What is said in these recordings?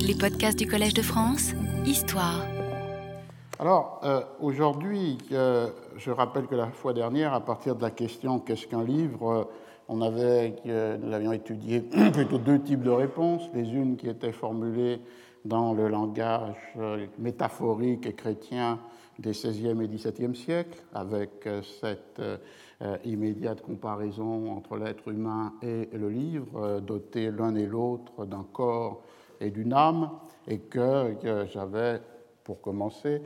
Les podcasts du Collège de France, Histoire. Alors, euh, aujourd'hui, euh, je rappelle que la fois dernière, à partir de la question Qu'est-ce qu'un livre? euh, on avait, nous avions étudié plutôt deux types de réponses. Les unes qui étaient formulées dans le langage métaphorique et chrétien des XVIe et XVIIe siècles, avec cette immédiate comparaison entre l'être humain et le livre, dotés l'un et l'autre d'un corps et d'une âme, et que j'avais, pour commencer,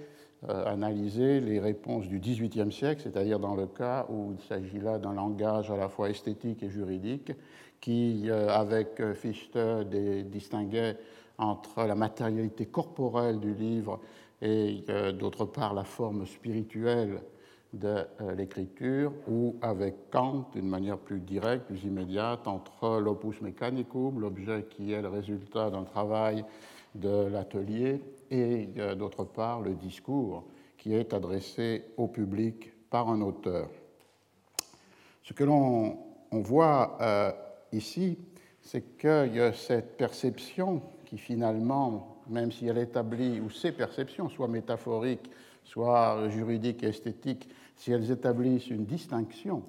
euh, analyser les réponses du XVIIIe siècle, c'est-à-dire dans le cas où il s'agit là d'un langage à la fois esthétique et juridique, qui, euh, avec Fichte, distinguait entre la matérialité corporelle du livre et euh, d'autre part la forme spirituelle de l'écriture, ou avec Kant, d'une manière plus directe, plus immédiate, entre l'opus mechanicum, l'objet qui est le résultat d'un travail de l'atelier, et euh, d'autre part le discours qui est adressé au public par un auteur. Ce que l'on voit euh, ici, c'est a cette perception qui finalement, même si elle établit, ou ces perceptions, soit métaphoriques, soit juridiques et esthétiques, si elles établissent une distinction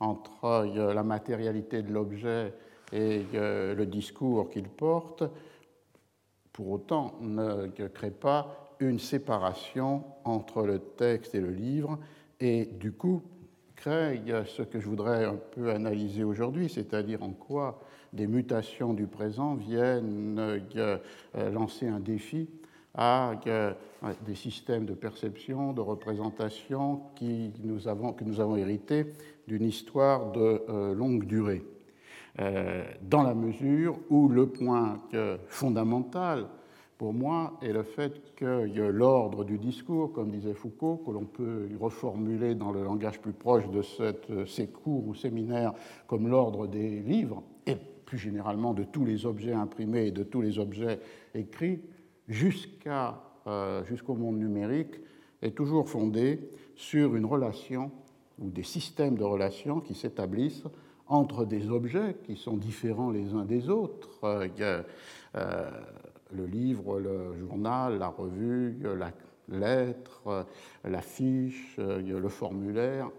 entre euh, la matérialité de l'objet et le discours qu'il porte, pour autant ne crée pas une séparation entre le texte et le livre, et du coup crée ce que je voudrais un peu analyser aujourd'hui, c'est-à-dire en quoi des mutations du présent viennent euh, lancer un défi à euh, des systèmes de perception, de représentation que nous avons hérité d'une histoire de euh, longue durée. Euh, dans la mesure où le point fondamental pour moi est le fait que l'ordre du discours, comme disait Foucault, que l'on peut reformuler dans le langage plus proche de cette, ces cours ou séminaires comme l'ordre des livres, et plus généralement de tous les objets imprimés et de tous les objets écrits, euh, jusqu'au monde numérique, est toujours fondé sur une relation ou des systèmes de relations qui s'établissent entre des objets qui sont différents les uns des autres. Euh, euh, le livre, le journal, la revue, la lettre, l'affiche, le formulaire,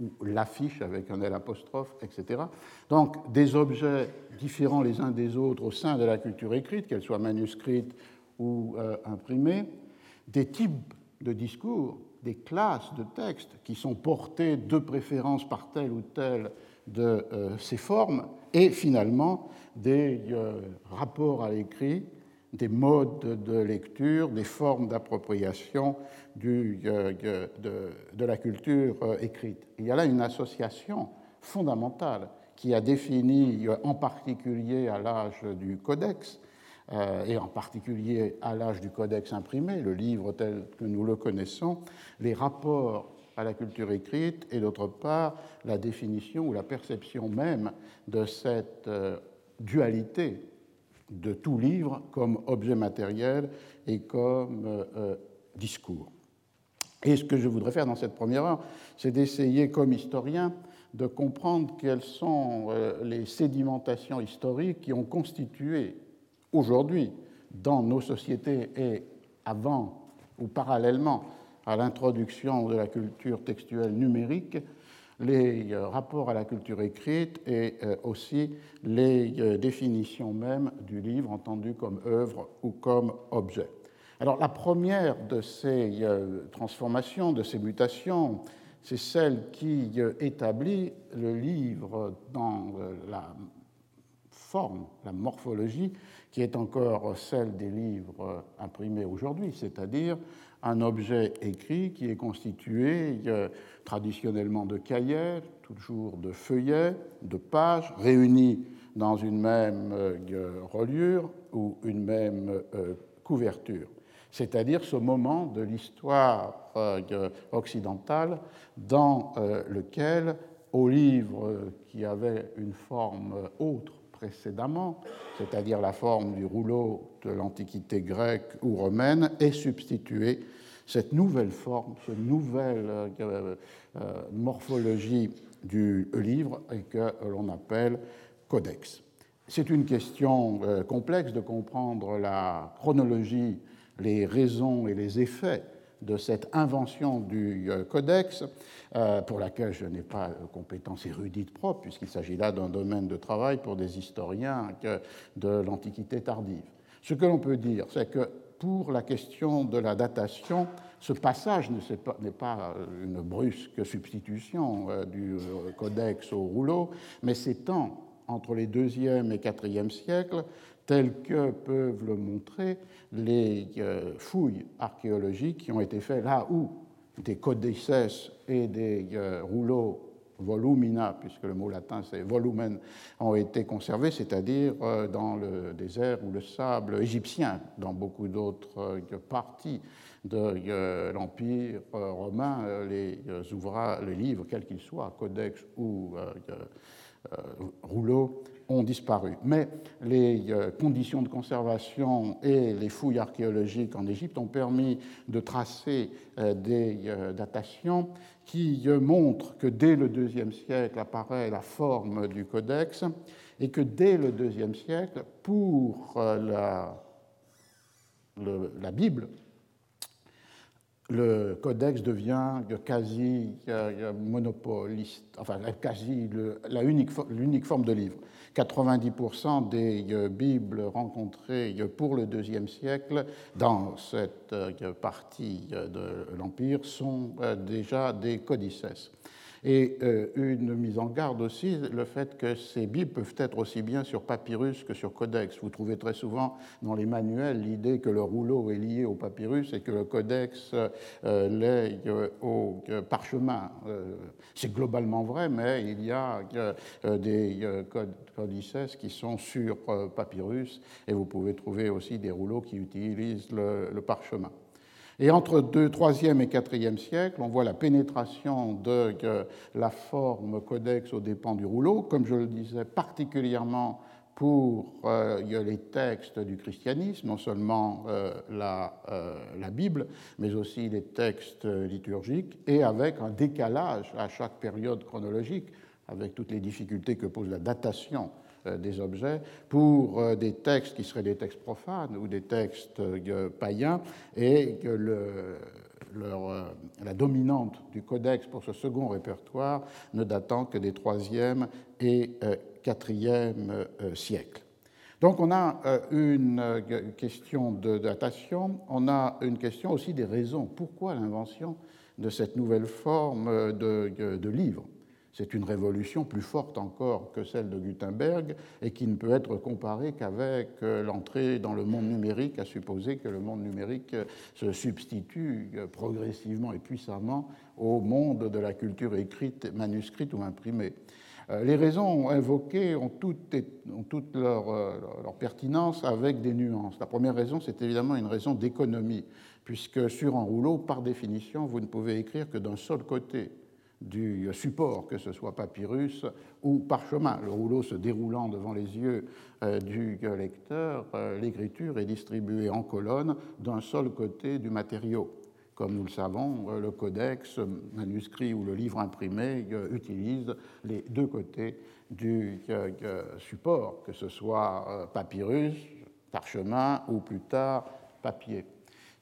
ou l'affiche avec un L apostrophe, etc. Donc des objets différents les uns des autres au sein de la culture écrite, qu'elle soit manuscrite ou euh, imprimée, des types de discours, des classes de textes qui sont portés de préférence par telle ou telle de euh, ces formes, et finalement des euh, rapports à l'écrit, des modes de lecture, des formes d'appropriation de, de, la culture écrite. Il y a là une association fondamentale qui a défini en particulier à l'âge du codex, euh, et en particulier à l'âge du codex imprimé, le livre tel que nous le connaissons, les rapports à la culture écrite et d'autre part la définition ou la perception même de cette euh, dualité de tout livre comme objet matériel et comme euh, discours. Et ce que je voudrais faire dans cette première heure, c'est d'essayer comme historien de comprendre quelles sont les sédimentations historiques qui ont constitué aujourd'hui dans nos sociétés et avant ou parallèlement à l'introduction de la culture textuelle numérique, les euh, rapports à la culture écrite et euh, aussi les euh, définitions même du livre entendu comme œuvre ou comme objet. Alors la première de ces transformations, de ces mutations, c'est celle qui établit le livre dans la forme, la morphologie qui est encore celle des livres imprimés aujourd'hui, c'est-à-dire un objet écrit qui est constitué traditionnellement de cahiers, toujours de feuillets, de pages, réunis dans une même euh, reliure ou une même euh, couverture. C'est-à-dire ce moment de l'histoire occidentale dans lequel, aux livres qui avaient une forme autre précédemment, c'est-à-dire la forme du rouleau de l'Antiquité grecque ou romaine, est substituée cette nouvelle forme, cette nouvelle euh, euh, morphologie du livre et que l'on appelle codex. c'est une question complexe de comprendre la chronologie, les raisons et les effets de cette invention du codex, pour laquelle je n'ai pas de compétences érudites propres, puisqu'il s'agit là d'un domaine de travail pour des historiens de l'Antiquité tardive. Ce que l'on peut dire, c'est que pour la question de la datation, ce passage n'est pas une brusque substitution euh, du euh, codex au rouleau, mais s'étend entre les deuxième et quatrième siècles, tels que peuvent le montrer les euh, fouilles archéologiques qui ont été faites là où des codices et des rouleaux volumina, puisque le mot latin c'est volumen, ont été conservés, c'est-à-dire euh, dans le désert ou le sable égyptien, dans beaucoup d'autres euh, parties de euh, l'Empire romain, les ouvrages, les livres, quels qu'ils soient, codex ou rouleaux, ont disparu. Mais les conditions de conservation et les fouilles archéologiques en Égypte ont permis de tracer des datations qui montrent que dès le IIe siècle apparaît la forme du codex et que dès le IIe siècle, pour la, la Bible, le codex devient quasi monopoliste, enfin quasi l'unique forme de livre. 90% des euh, Bibles rencontrées euh, pour le deuxième siècle dans cette euh, partie de l'Empire sont déjà des codices et euh, une mise en garde aussi, le fait que ces Bibles peuvent être aussi bien sur papyrus que sur codex. Vous trouvez très souvent dans les manuels l'idée que le rouleau est lié au papyrus et que le codex euh, l'est euh, au parchemin. C'est globalement vrai, mais il y a des codices qui sont sur papyrus et vous pouvez trouver aussi des rouleaux qui utilisent le parchemin. Et entre le 3e et 4e siècle, on voit la pénétration de la forme codex aux dépens du rouleau, comme je le disais, particulièrement pour euh, les textes du christianisme, non seulement euh, la, euh, la, Bible, mais aussi les textes liturgiques, et avec un décalage à chaque période chronologique, avec toutes les difficultés que pose la datation des objets pour euh, des textes qui seraient des textes profanes ou des textes euh, païens et que la dominante du codex pour ce second répertoire ne datant que des 3e et 4e siècles. Donc on a une question de datation, on a une question aussi des raisons. Pourquoi l'invention de cette nouvelle forme de livre? C'est une révolution plus forte encore que celle de Gutenberg et qui ne peut être comparée qu'avec euh, l'entrée dans le monde numérique, à supposer que le monde numérique euh, se substitue euh, progressivement et puissamment au monde de la culture écrite, manuscrite ou imprimée. Les raisons invoquées ont toutes, toute leur, pertinence avec des nuances. La première raison, c'est évidemment une raison d'économie, puisque sur un rouleau, par définition, vous ne pouvez écrire que d'un seul côté du support, que ce soit papyrus ou parchemin. Le rouleau se déroulant devant les yeux euh, du lecteur, euh, l'écriture est distribuée en colonnes d'un seul côté du matériau. Comme nous le savons, euh, le codex manuscrit ou le livre imprimé utilise les deux côtés du support, que ce soit papyrus, parchemin ou plus tard papier,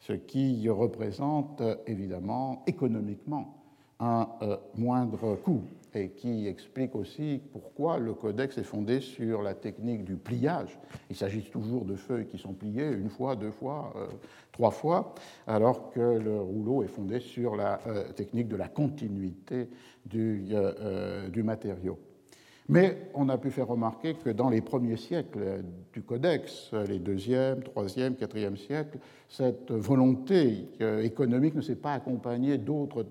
ce qui représente évidemment économiquement un euh, moindre coût et qui explique aussi pourquoi le codex est fondé sur la technique du pliage. Il s'agit toujours de feuilles qui sont pliées une fois, deux fois, euh, trois fois, alors que le rouleau est fondé sur la euh, technique de la continuité du, du, matériau. Mais on a pu faire remarquer que dans les premiers siècles du codex, les deuxième, troisième, quatrième siècles, cette volonté économique ne s'est pas accompagnée d'autres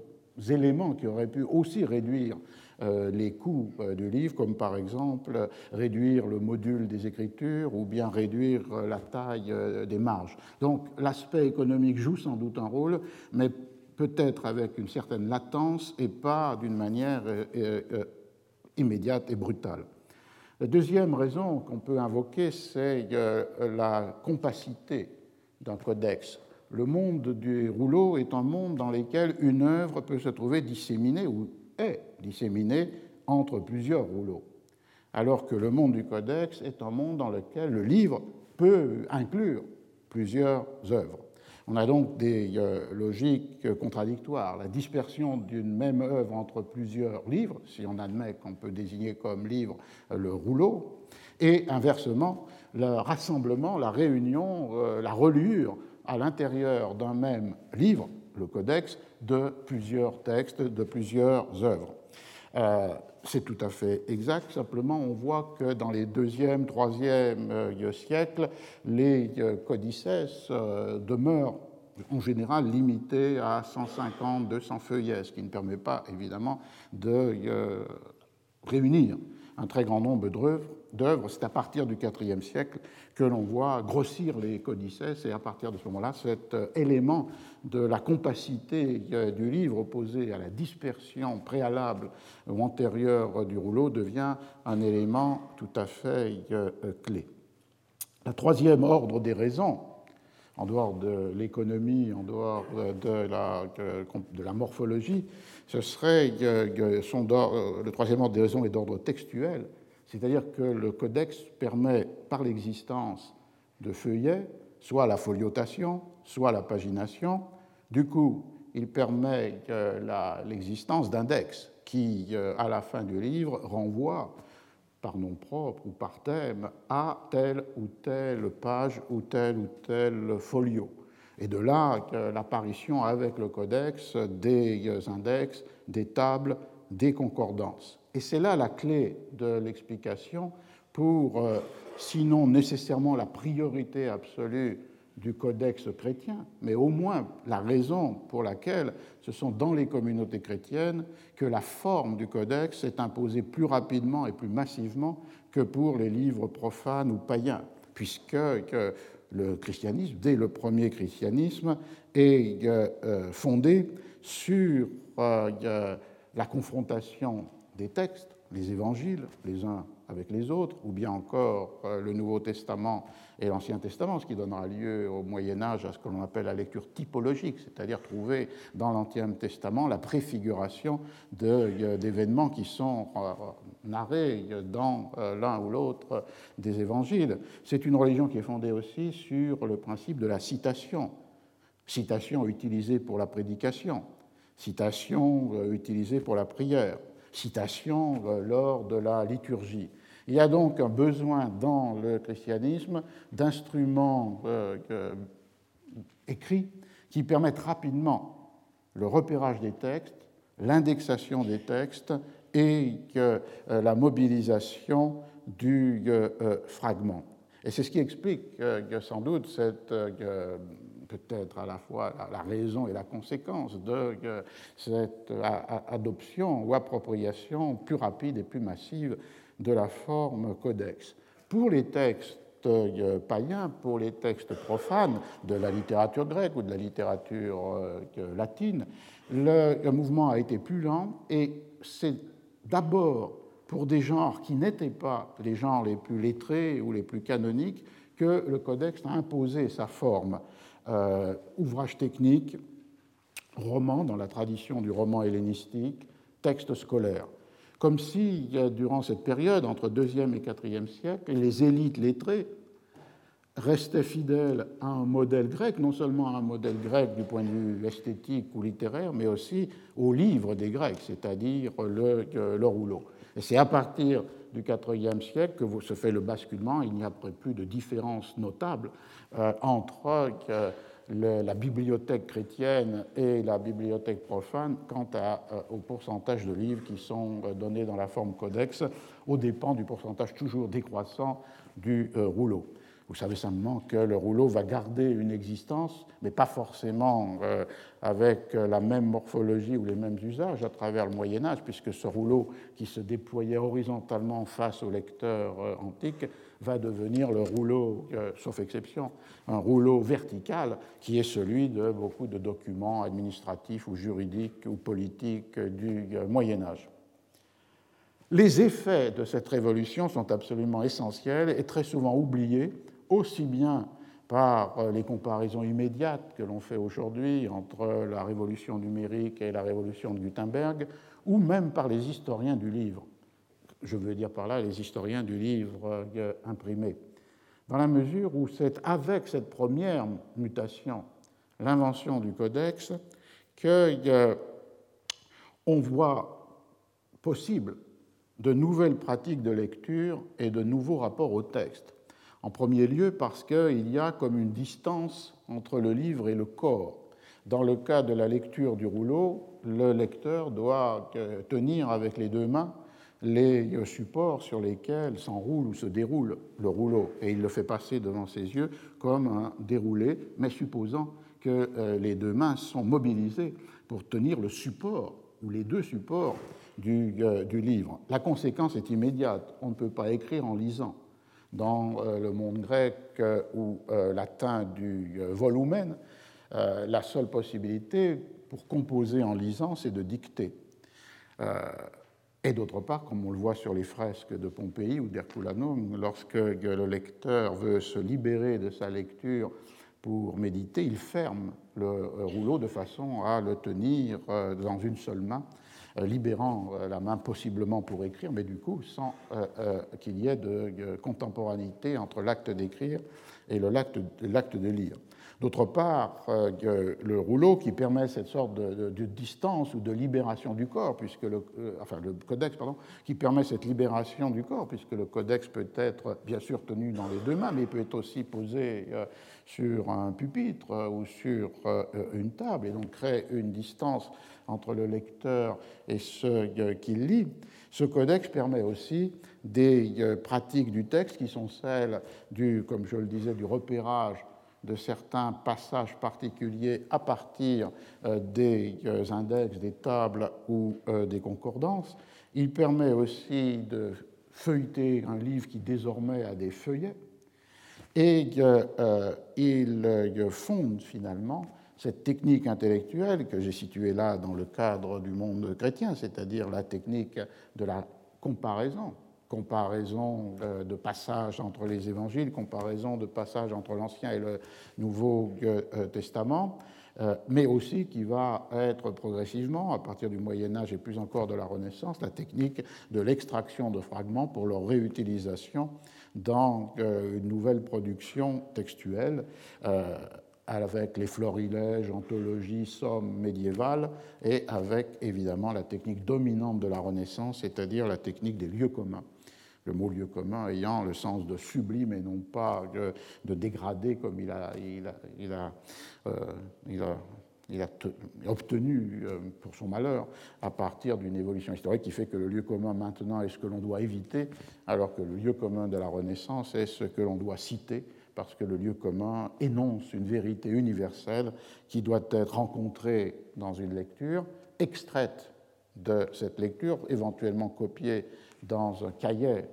éléments qui auraient pu aussi réduire euh, les coûts euh, du livre, comme par exemple réduire le module des écritures ou bien réduire euh, la taille des marges. Donc l'aspect économique joue sans doute un rôle, mais peut-être avec une certaine latence et pas d'une manière immédiate et brutale. La deuxième raison qu'on peut invoquer, c'est la compacité d'un codex le monde du rouleau est un monde dans lequel une œuvre peut se trouver disséminée ou est disséminée entre plusieurs rouleaux. alors que le monde du codex est un monde dans lequel le livre peut inclure plusieurs œuvres. On a donc des euh, logiques contradictoires. La dispersion d'une même œuvre entre plusieurs livres, si on admet qu'on peut désigner comme livre le rouleau, et inversement, le rassemblement, la réunion, euh, la reliure à l'intérieur d'un même livre, le codex, de plusieurs textes, de plusieurs œuvres. Euh, c'est tout à fait exact, simplement on voit que dans les deuxième, troisième euh, siècles, les codices demeurent en général limités à 150, 200 feuillets, ce qui ne permet pas évidemment de réunir un très grand nombre d'œuvres. C'est à partir du IVe siècle que l'on voit grossir les codices et à partir de ce moment-là, cet euh, élément de la compacité euh, du livre opposé à la dispersion préalable ou antérieure du rouleau devient un élément tout à fait euh, clé. La troisième ordre des raisons en dehors de l'économie, en dehors de la, morphologie, ce serait le troisième ordre des raisons est d'ordre textuel, c'est-à-dire que le codex permet par l'existence de feuillets, soit la foliotation, soit la pagination. Du coup, il permet l'existence d'index qui, euh, à la fin du livre, renvoie par nom propre ou par thème à telle ou telle page ou tel ou tel folio. Et de là l'apparition avec le codex des index, des tables, des concordances. Et c'est là la clé de l'explication pour, euh, sinon nécessairement la priorité absolue du codex chrétien, mais au moins la raison pour laquelle ce sont dans les communautés chrétiennes que la forme du codex s'est imposée plus rapidement et plus massivement que pour les livres profanes ou païens, puisque le christianisme, dès le premier christianisme, est euh, fondé sur euh, la confrontation des textes, les évangiles, les uns avec les autres, ou bien encore euh, le Nouveau Testament et l'Ancien Testament, ce qui donnera lieu au Moyen Âge à ce que l'on appelle la lecture typologique, c'est-à-dire trouver dans l'Ancien Testament la préfiguration euh, d'événements qui sont euh, narrés dans l'un ou l'autre des évangiles. C'est une religion qui est fondée aussi sur le principe de la citation, citation utilisée pour la prédication, citation utilisée pour la prière citation lors de la liturgie. Il y a donc un besoin dans le christianisme d'instruments euh, écrits qui permettent rapidement le repérage des textes, l'indexation des textes et euh, la mobilisation du euh, fragment. Et c'est ce qui explique sans doute cette peut-être à la fois la raison et la conséquence de cette adoption ou appropriation plus rapide et plus massive de la forme codex. Pour les textes euh, païens, pour les textes profanes de la littérature grecque ou de la littérature euh, latine, le mouvement a été plus lent et c'est d'abord pour des genres qui n'étaient pas les genres les plus lettrés ou les plus canoniques que le codex a imposé sa forme. Euh, ouvrage technique, roman dans la tradition du roman hellénistique, texte scolaire comme si, durant cette période, entre 2e et 4e siècle, les élites lettrées restaient fidèles à un modèle grec, non seulement à un modèle grec du point de vue esthétique ou littéraire, mais aussi au livre des Grecs, c'est-à-dire le, le, rouleau. Et c'est à partir du IVe siècle que se fait le basculement. Il n'y a plus de différence notable euh, entre euh, la bibliothèque chrétienne et la bibliothèque profane quant euh, au pourcentage de livres qui sont donnés dans la forme codex, au dépend du pourcentage toujours décroissant du rouleau. Vous savez simplement que le rouleau va garder une existence, mais pas forcément avec la même morphologie ou les mêmes usages à travers le Moyen Âge, puisque ce rouleau qui se déployait horizontalement face au lecteur antique va devenir le rouleau, euh, sauf exception, un rouleau vertical qui est celui de beaucoup de documents administratifs ou juridiques ou politiques du euh, Moyen Âge. Les effets de cette révolution sont absolument essentiels et très souvent oubliés, aussi bien par euh, les comparaisons immédiates que l'on fait aujourd'hui entre la révolution numérique et la révolution de Gutenberg, ou même par les historiens du livre je veux dire par là les historiens du livre imprimé, dans la mesure où c'est avec cette première mutation, l'invention du codex, qu'on voit possible de nouvelles pratiques de lecture et de nouveaux rapports au texte. En premier lieu parce qu'il y a comme une distance entre le livre et le corps. Dans le cas de la lecture du rouleau, le lecteur doit euh, tenir avec les deux mains les supports sur lesquels s'enroule ou se déroule le rouleau, et il le fait passer devant ses yeux comme un déroulé, mais supposant que euh, les deux mains sont mobilisées pour tenir le support ou les deux supports du, euh, du livre. La conséquence est immédiate. On ne peut pas écrire en lisant. Dans euh, le monde grec ou latin du volumen, la seule possibilité pour composer en lisant, c'est de dicter. Et d'autre part, comme on le voit sur les fresques de Pompéi ou d'Herculanum, lorsque le lecteur veut se libérer de sa lecture pour méditer, il ferme le rouleau de façon à le tenir euh, dans une seule main, euh, libérant euh, la main possiblement pour écrire, mais du coup sans qu'il y ait de contemporanéité entre l'acte d'écrire et l'acte de lire. D'autre part, euh, le rouleau qui permet cette sorte de, distance ou de libération du corps, puisque le, euh, enfin le codex, pardon, qui permet cette libération du corps, puisque le codex peut être bien sûr tenu dans les deux mains, mais il peut être aussi posé euh, sur un pupitre ou sur une table, et donc créer une distance entre le lecteur et ce qu'il lit. Ce codex permet aussi des pratiques du texte qui sont celles du, comme je le disais, du repérage de certains passages particuliers à partir euh, des euh, index, des tables ou euh, des concordances. Il permet aussi de feuilleter un livre qui désormais a des feuillets et il fonde finalement cette technique intellectuelle que j'ai située là dans le cadre du monde chrétien, c'est-à-dire la technique de la comparaison. Comparaison de passages entre les évangiles, comparaison de passages entre l'Ancien et le Nouveau euh, Testament, euh, mais aussi qui va être progressivement, à partir du Moyen Âge et plus encore de la Renaissance, la technique de l'extraction de fragments pour leur réutilisation dans euh, une nouvelle production textuelle avec les florilèges, anthologies, sommes médiévales, et avec évidemment la technique dominante de la Renaissance, c'est-à-dire la technique des lieux communs. Le mot lieu commun ayant le sens de sublime et non pas de, dégradé comme il a, euh, il a, il a obtenu euh, pour son malheur à partir d'une évolution historique qui fait que le lieu commun maintenant est ce que l'on doit éviter, alors que le lieu commun de la Renaissance est ce que l'on doit citer, parce que le lieu commun énonce une vérité universelle qui doit être rencontrée dans une lecture, extraite de cette lecture, éventuellement copiée dans un cahier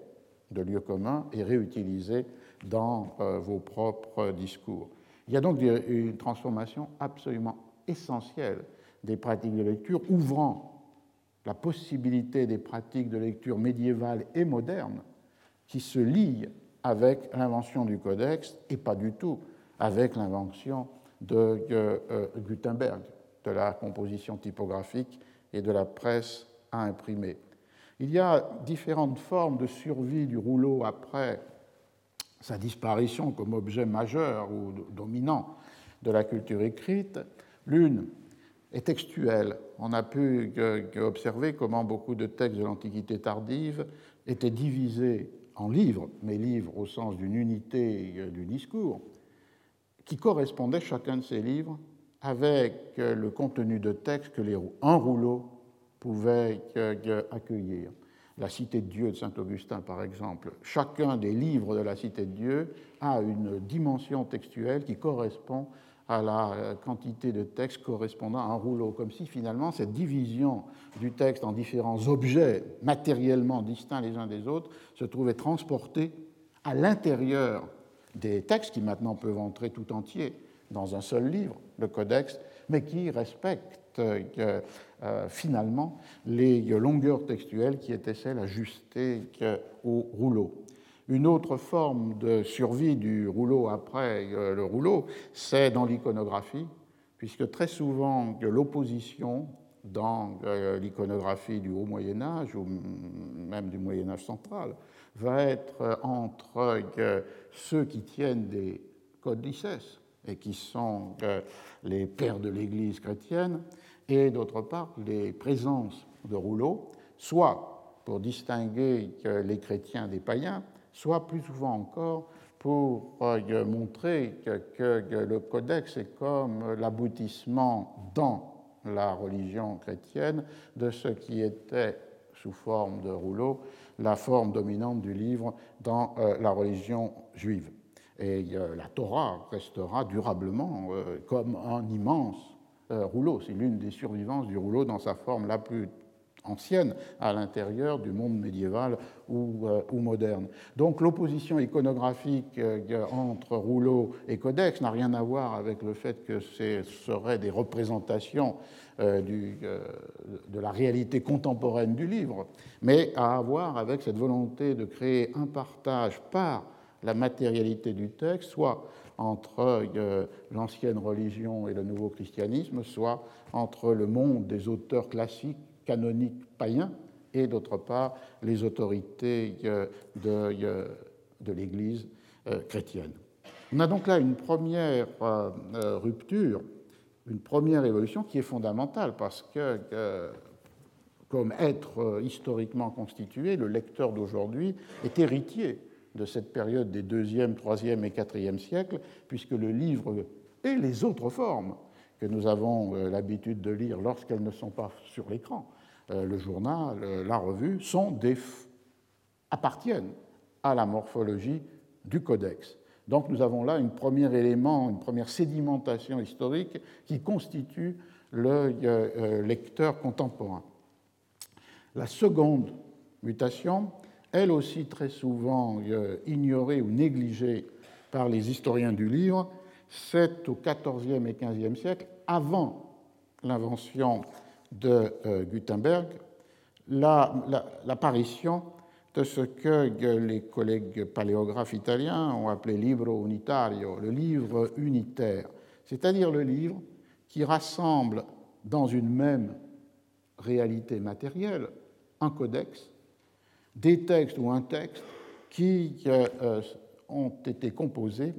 de lieu commun et réutilisé dans euh, vos propres discours. Il y a donc une transformation absolument essentielle des pratiques de lecture, ouvrant la possibilité des pratiques de lecture médiévales et modernes qui se lient avec l'invention du codex et pas du tout avec l'invention de euh, euh, Gutenberg, de la composition typographique et de la presse à imprimer. Il y a différentes formes de survie du rouleau après sa disparition comme objet majeur ou dominant de la culture écrite. L'une est textuelle. On a pu observer comment beaucoup de textes de l'Antiquité tardive étaient divisés en livres, mais livres au sens d'une unité du discours, qui correspondaient chacun de ces livres avec le contenu de texte que les, un rouleau pouvait accueillir. La Cité de Dieu de Saint Augustin, par exemple. Chacun des livres de la Cité de Dieu a une dimension textuelle qui correspond la quantité de texte correspondant à un rouleau, comme si finalement cette division du texte en différents objets matériellement distincts les uns des autres se trouvait transportée à l'intérieur des textes qui maintenant peuvent entrer tout entiers dans un seul livre, le codex, mais qui respectent euh, euh, finalement les longueurs textuelles qui étaient celles ajustées au rouleau. Une autre forme de survie du rouleau après euh, le rouleau, c'est dans l'iconographie, puisque très souvent l'opposition dans l'iconographie du Haut Moyen Âge ou même du Moyen Âge central va être entre ceux qui tiennent des codices et qui sont les pères de l'Église chrétienne, et d'autre part les présences de rouleaux, soit pour distinguer les chrétiens des païens, soit plus souvent encore pour euh, montrer que, le codex est comme l'aboutissement dans la religion chrétienne de ce qui était sous forme de rouleau la forme dominante du livre dans euh, la religion juive. Et euh, la Torah restera durablement comme un immense rouleau. C'est l'une des survivances du rouleau dans sa forme la plus ancienne à l'intérieur du monde médiéval ou, euh, moderne. Donc l'opposition iconographique euh, entre rouleau et codex n'a rien à voir avec le fait que ce seraient des représentations euh, de la réalité contemporaine du livre, mais à voir avec cette volonté de créer un partage par la matérialité du texte, soit entre l'ancienne religion et le nouveau christianisme, soit entre le monde des auteurs classiques canoniques païens et d'autre part les autorités euh, de, euh, de l'Église euh, chrétienne. On a donc là une première rupture, une première évolution qui est fondamentale parce que, comme être historiquement constitué, le lecteur d'aujourd'hui est héritier de cette période des 2e, 3e et 4e siècles, puisque le livre et les autres formes que nous avons l'habitude de lire lorsqu'elles ne sont pas sur l'écran, le journal, euh, la revue, sont des, appartiennent à la morphologie du codex. Donc nous avons là un premier élément, une première sédimentation historique qui constitue le euh, lecteur contemporain. La seconde mutation, elle aussi très souvent ignorée ou négligée par les historiens du livre, c'est au XIVe et XVe siècle, avant l'invention de euh, Gutenberg l'apparition de ce que les collègues paléographes italiens ont appelé libro unitario, le livre unitaire, c'est-à-dire le livre qui rassemble dans une même réalité matérielle un codex, des textes ou un texte qui euh, euh, ont été composés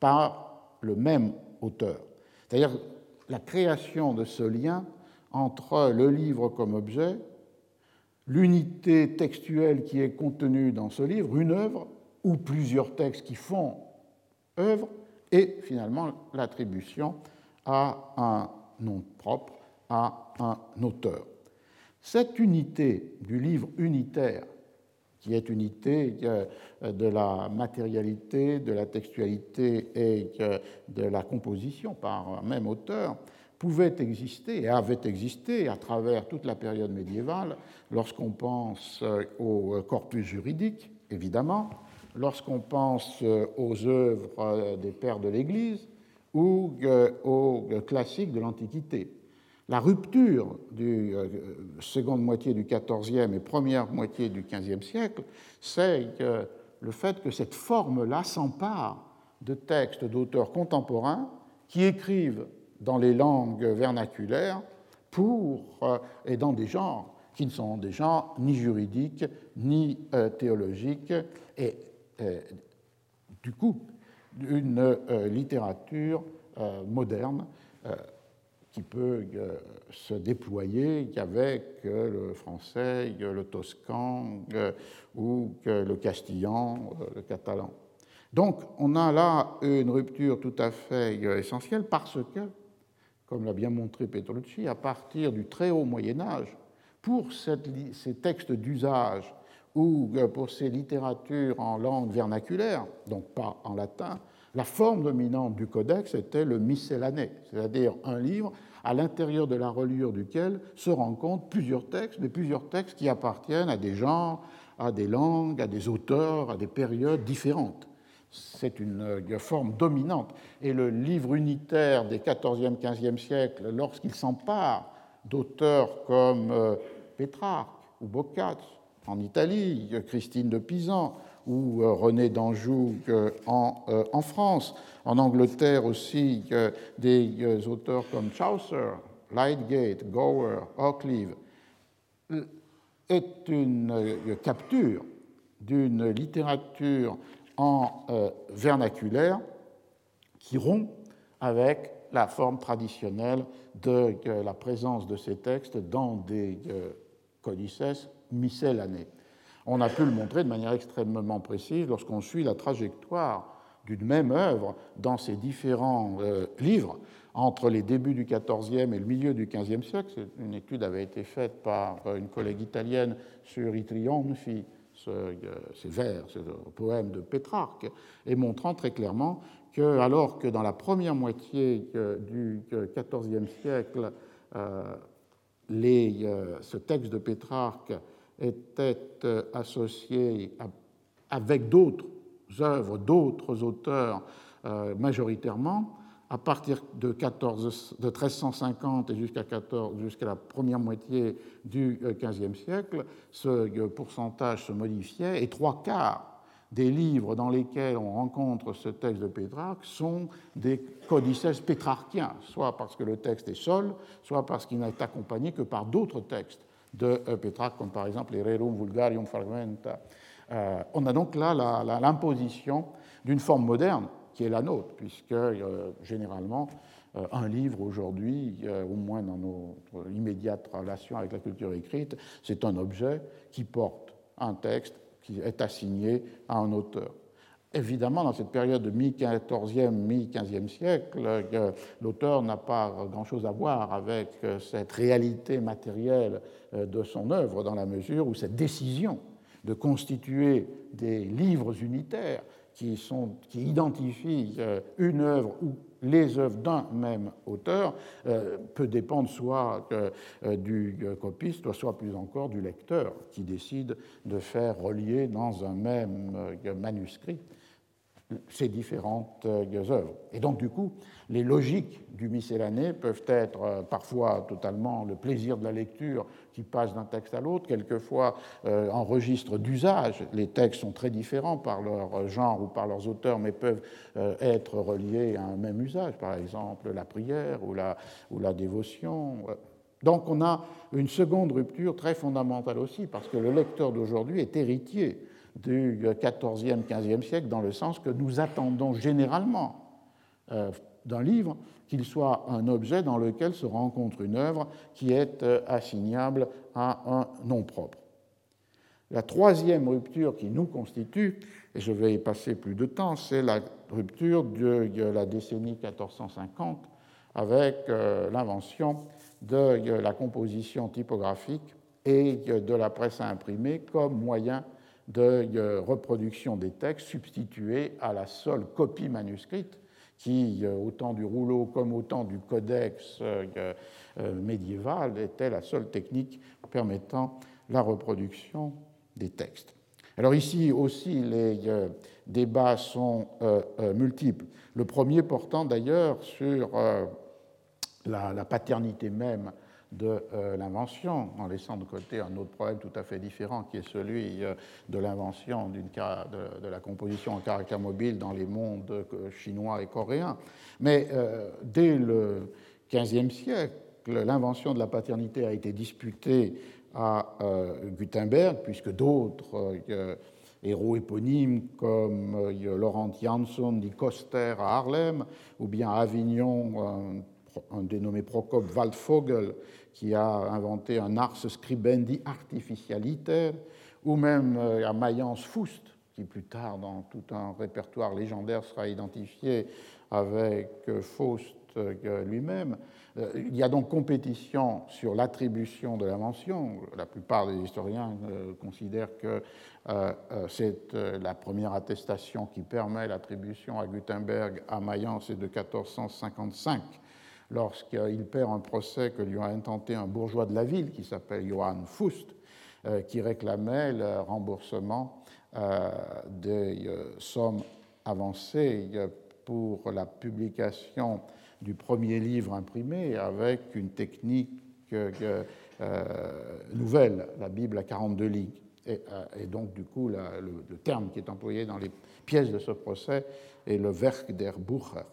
par le même auteur. C'est-à-dire la création de ce lien entre le livre comme objet, l'unité textuelle qui est contenue dans ce livre, une œuvre, ou plusieurs textes qui font œuvre, et finalement l'attribution à un nom propre, à un auteur. Cette unité du livre unitaire, qui est unité euh, de la matérialité, de la textualité et euh, de la composition par un même auteur, pouvait exister et avait existé à travers toute la période médiévale, lorsqu'on pense euh, au corpus juridique, évidemment, lorsqu'on pense euh, aux œuvres euh, des pères de l'Église ou aux classiques de l'Antiquité. La rupture du seconde moitié du XIVe et première moitié du XVe siècle, c'est le fait que cette forme-là s'empare de textes d'auteurs contemporains qui écrivent dans les langues vernaculaires pour, euh, et dans des genres qui ne sont des genres ni juridiques ni euh, théologiques, et euh, du coup une littérature moderne qui peut se déployer avec le français, le toscan ou le castillan, le catalan. Donc on a là une rupture tout à fait essentielle parce que comme l'a bien montré Petrucci, à partir du très haut Moyen Âge, pour ces textes d'usage ou euh, pour ces littératures en langue vernaculaire, donc pas en latin, la forme dominante du codex était le miscellané, c'est-à-dire un livre à l'intérieur de la reliure duquel se rencontrent plusieurs textes, mais plusieurs textes qui appartiennent à des genres, à des langues, à des auteurs, à des périodes différentes c'est une euh, forme dominante. Et le livre unitaire des 14e, 15e siècles, lorsqu'il s'empare d'auteurs comme euh, Pétrarque ou Boccaccio en Italie, Christine de Pisan ou euh, René d'Anjou en, France, en Angleterre aussi des auteurs comme Chaucer Lightgate, Gower, Oakleaf, est une capture d'une littérature en vernaculaire qui rompt avec la forme traditionnelle de la présence de ces textes dans des codices miscellanées. On a pu le montrer de manière extrêmement précise lorsqu'on suit la trajectoire d'une même œuvre dans ces différents euh, livres entre les débuts du XIVe et le milieu du XVe siècle. Une étude avait été faite par euh, une collègue italienne sur I Trionfi, ce, euh, ces vers, ce poème de Pétrarque, et montrant très clairement que, alors que dans la première moitié du XIVe siècle, les, ce texte de Pétrarque était associé avec d'autres œuvres d'autres auteurs euh, majoritairement, à partir de, 14, de 1350 et jusqu'à la première moitié du XVe siècle, ce euh, pourcentage se modifiait et trois quarts des livres dans lesquels on rencontre ce texte de Pétrarque sont des codices pétrarchiens, soit parce que le texte est seul, soit parce qu'il n'est accompagné que par d'autres textes de euh, Pétrarque, comme par exemple les Rerum Vulgarium Fragmenta euh, on a donc là l'imposition d'une forme moderne qui est la nôtre, puisque euh, généralement, euh, un livre aujourd'hui, au moins dans notre immédiate relation avec la culture écrite, c'est un objet qui porte un texte qui est assigné à un auteur. Évidemment, dans cette période de mi-14e, mi-15e siècle, l'auteur n'a pas grand-chose à voir avec cette réalité matérielle de son œuvre, dans la mesure où cette décision de constituer des livres unitaires qui, identifient euh, une œuvre ou les œuvres d'un même auteur euh, peut dépendre soit euh, du copiste, soit plus encore du lecteur qui décide de faire relier dans un même manuscrit ces différentes œuvres. Et donc, du coup, les logiques du miscellané peuvent être parfois totalement le plaisir de la lecture qui passe d'un texte à l'autre, quelquefois euh, en registre d'usage. Les textes sont très différents par leur genre ou par leurs auteurs, mais peuvent euh, être reliés à un même usage, par exemple la prière ou la, dévotion. Donc on a une seconde rupture très fondamentale aussi, parce que le lecteur d'aujourd'hui est héritier du XIVe, XVe siècle, dans le sens que nous attendons généralement d'un livre qu'il soit un objet dans lequel se rencontre une œuvre qui est euh, assignable à un nom propre. La troisième rupture qui nous constitue, et je vais y passer plus de temps, c'est la rupture de la décennie 1450 avec euh, l'invention de la composition typographique et de la presse à imprimer comme moyen de reproduction des textes substitués à la seule copie manuscrite qui, euh, au temps du rouleau comme au temps du codex euh, euh, médiéval, était la seule technique permettant la reproduction des textes. Alors ici aussi, les débats sont multiples. Le premier portant d'ailleurs sur la, paternité même de euh, l'invention, en laissant de côté un autre problème tout à fait différent, qui est celui euh, de l'invention de, la composition en caractère mobile dans les mondes euh, chinois et coréens. Mais dès le XVe siècle, l'invention de la paternité a été disputée à Gutenberg, puisque d'autres héros éponymes comme Laurent Jansson dit Coster à Harlem, ou bien à Avignon, un dénommé Procope Waldvogel qui a inventé un ars scribendi artificialiter, ou même euh, à Mayence Foust, qui plus tard, dans tout un répertoire légendaire, sera identifié avec euh, Faust euh, lui-même. Il y a donc compétition sur l'attribution de l'invention. La plupart des historiens considèrent que c'est la première attestation qui permet l'attribution à Gutenberg à Mayence et de 1455 lorsqu'il perd un procès que lui a intenté un bourgeois de la ville qui s'appelle Johann Fust, euh, qui réclamait le remboursement euh, des euh, sommes avancées pour la publication du premier livre imprimé avec une technique nouvelle, la Bible à 42 lignes. Et, donc, du coup, le, le, terme qui est employé dans les pièces de ce procès est le Werk der Bucher.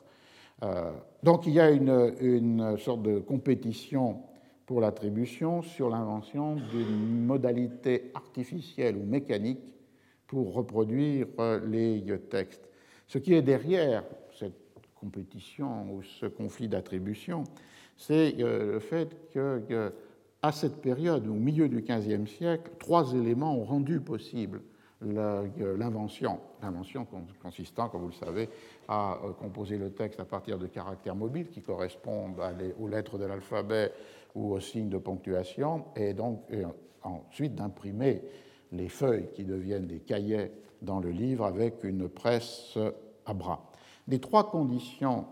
Donc il y a une, une sorte de compétition pour l'attribution sur l'invention d'une modalité artificielle ou mécanique pour reproduire les textes. Ce qui est derrière cette compétition ou ce conflit d'attribution, c'est euh, le fait que, à cette période, au milieu du XVe siècle, trois éléments ont rendu possible l'invention, l'invention consistant, comme vous le savez, à euh, composer le texte à partir de caractères mobiles qui correspondent aux lettres de l'alphabet ou aux signes de ponctuation, et donc ensuite d'imprimer les feuilles qui deviennent des cahiers dans le livre avec une presse à bras. Les trois conditions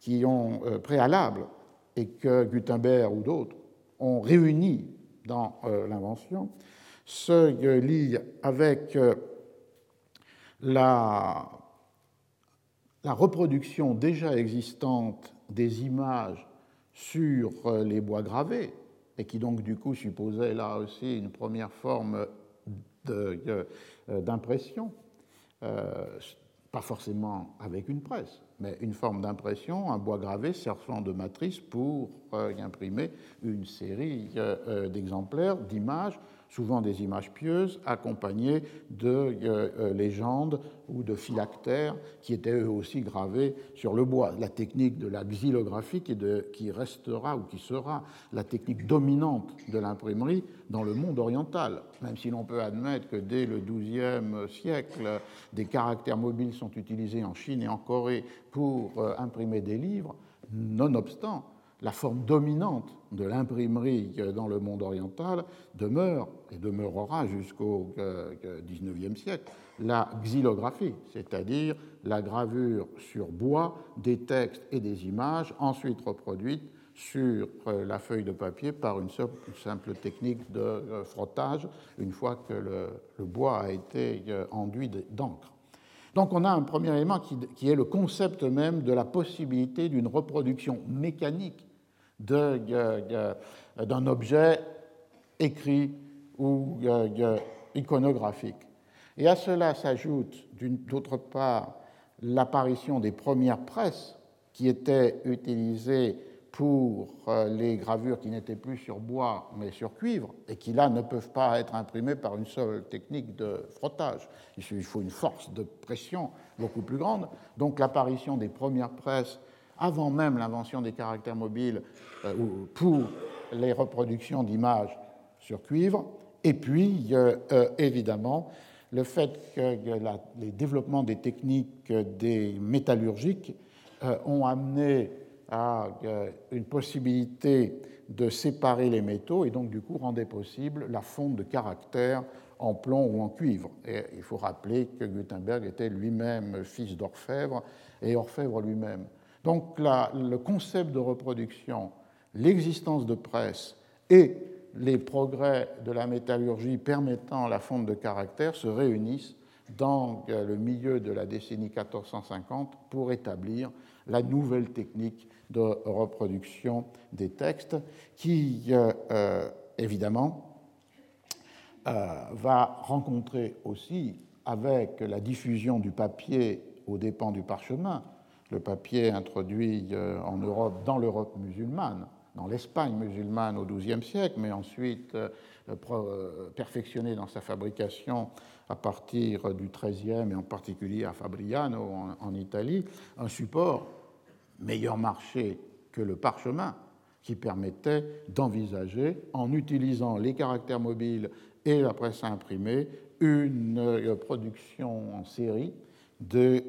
qui ont euh, préalables et que Gutenberg ou d'autres ont réuni dans euh, l'invention se lient avec euh, la, reproduction déjà existante des images sur les bois gravés, et qui donc du coup supposait là aussi une première forme d'impression, pas forcément avec une presse, mais une forme d'impression, un bois gravé servant de matrice pour euh, imprimer une série euh, euh, d'exemplaires, d'images souvent des images pieuses accompagnées de euh, euh, légendes ou de phylactères qui étaient eux aussi gravés sur le bois. La technique de la xylographie qui, restera ou qui sera la technique dominante de l'imprimerie dans le monde oriental, même si l'on peut admettre que dès le XIIe siècle, des caractères mobiles sont utilisés en Chine et en Corée pour euh, imprimer des livres, nonobstant, la forme dominante de l'imprimerie dans le monde oriental demeure et demeurera jusqu'au XIXe siècle la xylographie, c'est-à-dire la gravure sur bois des textes et des images ensuite reproduites sur euh, la feuille de papier par une simple technique de euh, frottage une fois que le, bois a été euh, enduit d'encre. Donc on a un premier élément qui, est le concept même de la possibilité d'une reproduction mécanique d'un objet écrit ou iconographique. Et à cela s'ajoute d'autre part l'apparition des premières presses qui étaient utilisées pour euh, les gravures qui n'étaient plus sur bois mais sur cuivre et qui là ne peuvent pas être imprimées par une seule technique de frottage. Il faut une force de pression beaucoup plus grande. Donc l'apparition des premières presses avant même l'invention des caractères mobiles euh, pour les reproductions d'images sur cuivre, et puis euh, euh, évidemment le fait que les développements des techniques des métallurgiques ont amené à une possibilité de séparer les métaux et donc du coup rendait possible la fonte de caractères en plomb ou en cuivre. Et il faut rappeler que Gutenberg était lui-même fils d'orfèvre et orfèvre lui-même. Donc le concept de reproduction, l'existence de presse et les progrès de la métallurgie permettant la fonte de caractères se réunissent dans euh, le milieu de la décennie 1450 pour établir la nouvelle technique de reproduction des textes qui, euh, euh, évidemment, va rencontrer aussi, avec la diffusion du papier aux dépens du parchemin, le papier introduit euh, en Europe, dans l'Europe musulmane, dans l'Espagne musulmane au XIIe siècle, mais ensuite euh, euh, perfectionné dans sa fabrication à partir du XIIIe et en particulier à Fabriano en, Italie, un support meilleur marché que le parchemin qui permettait d'envisager, en utilisant les caractères mobiles et la presse imprimée, une production en série de,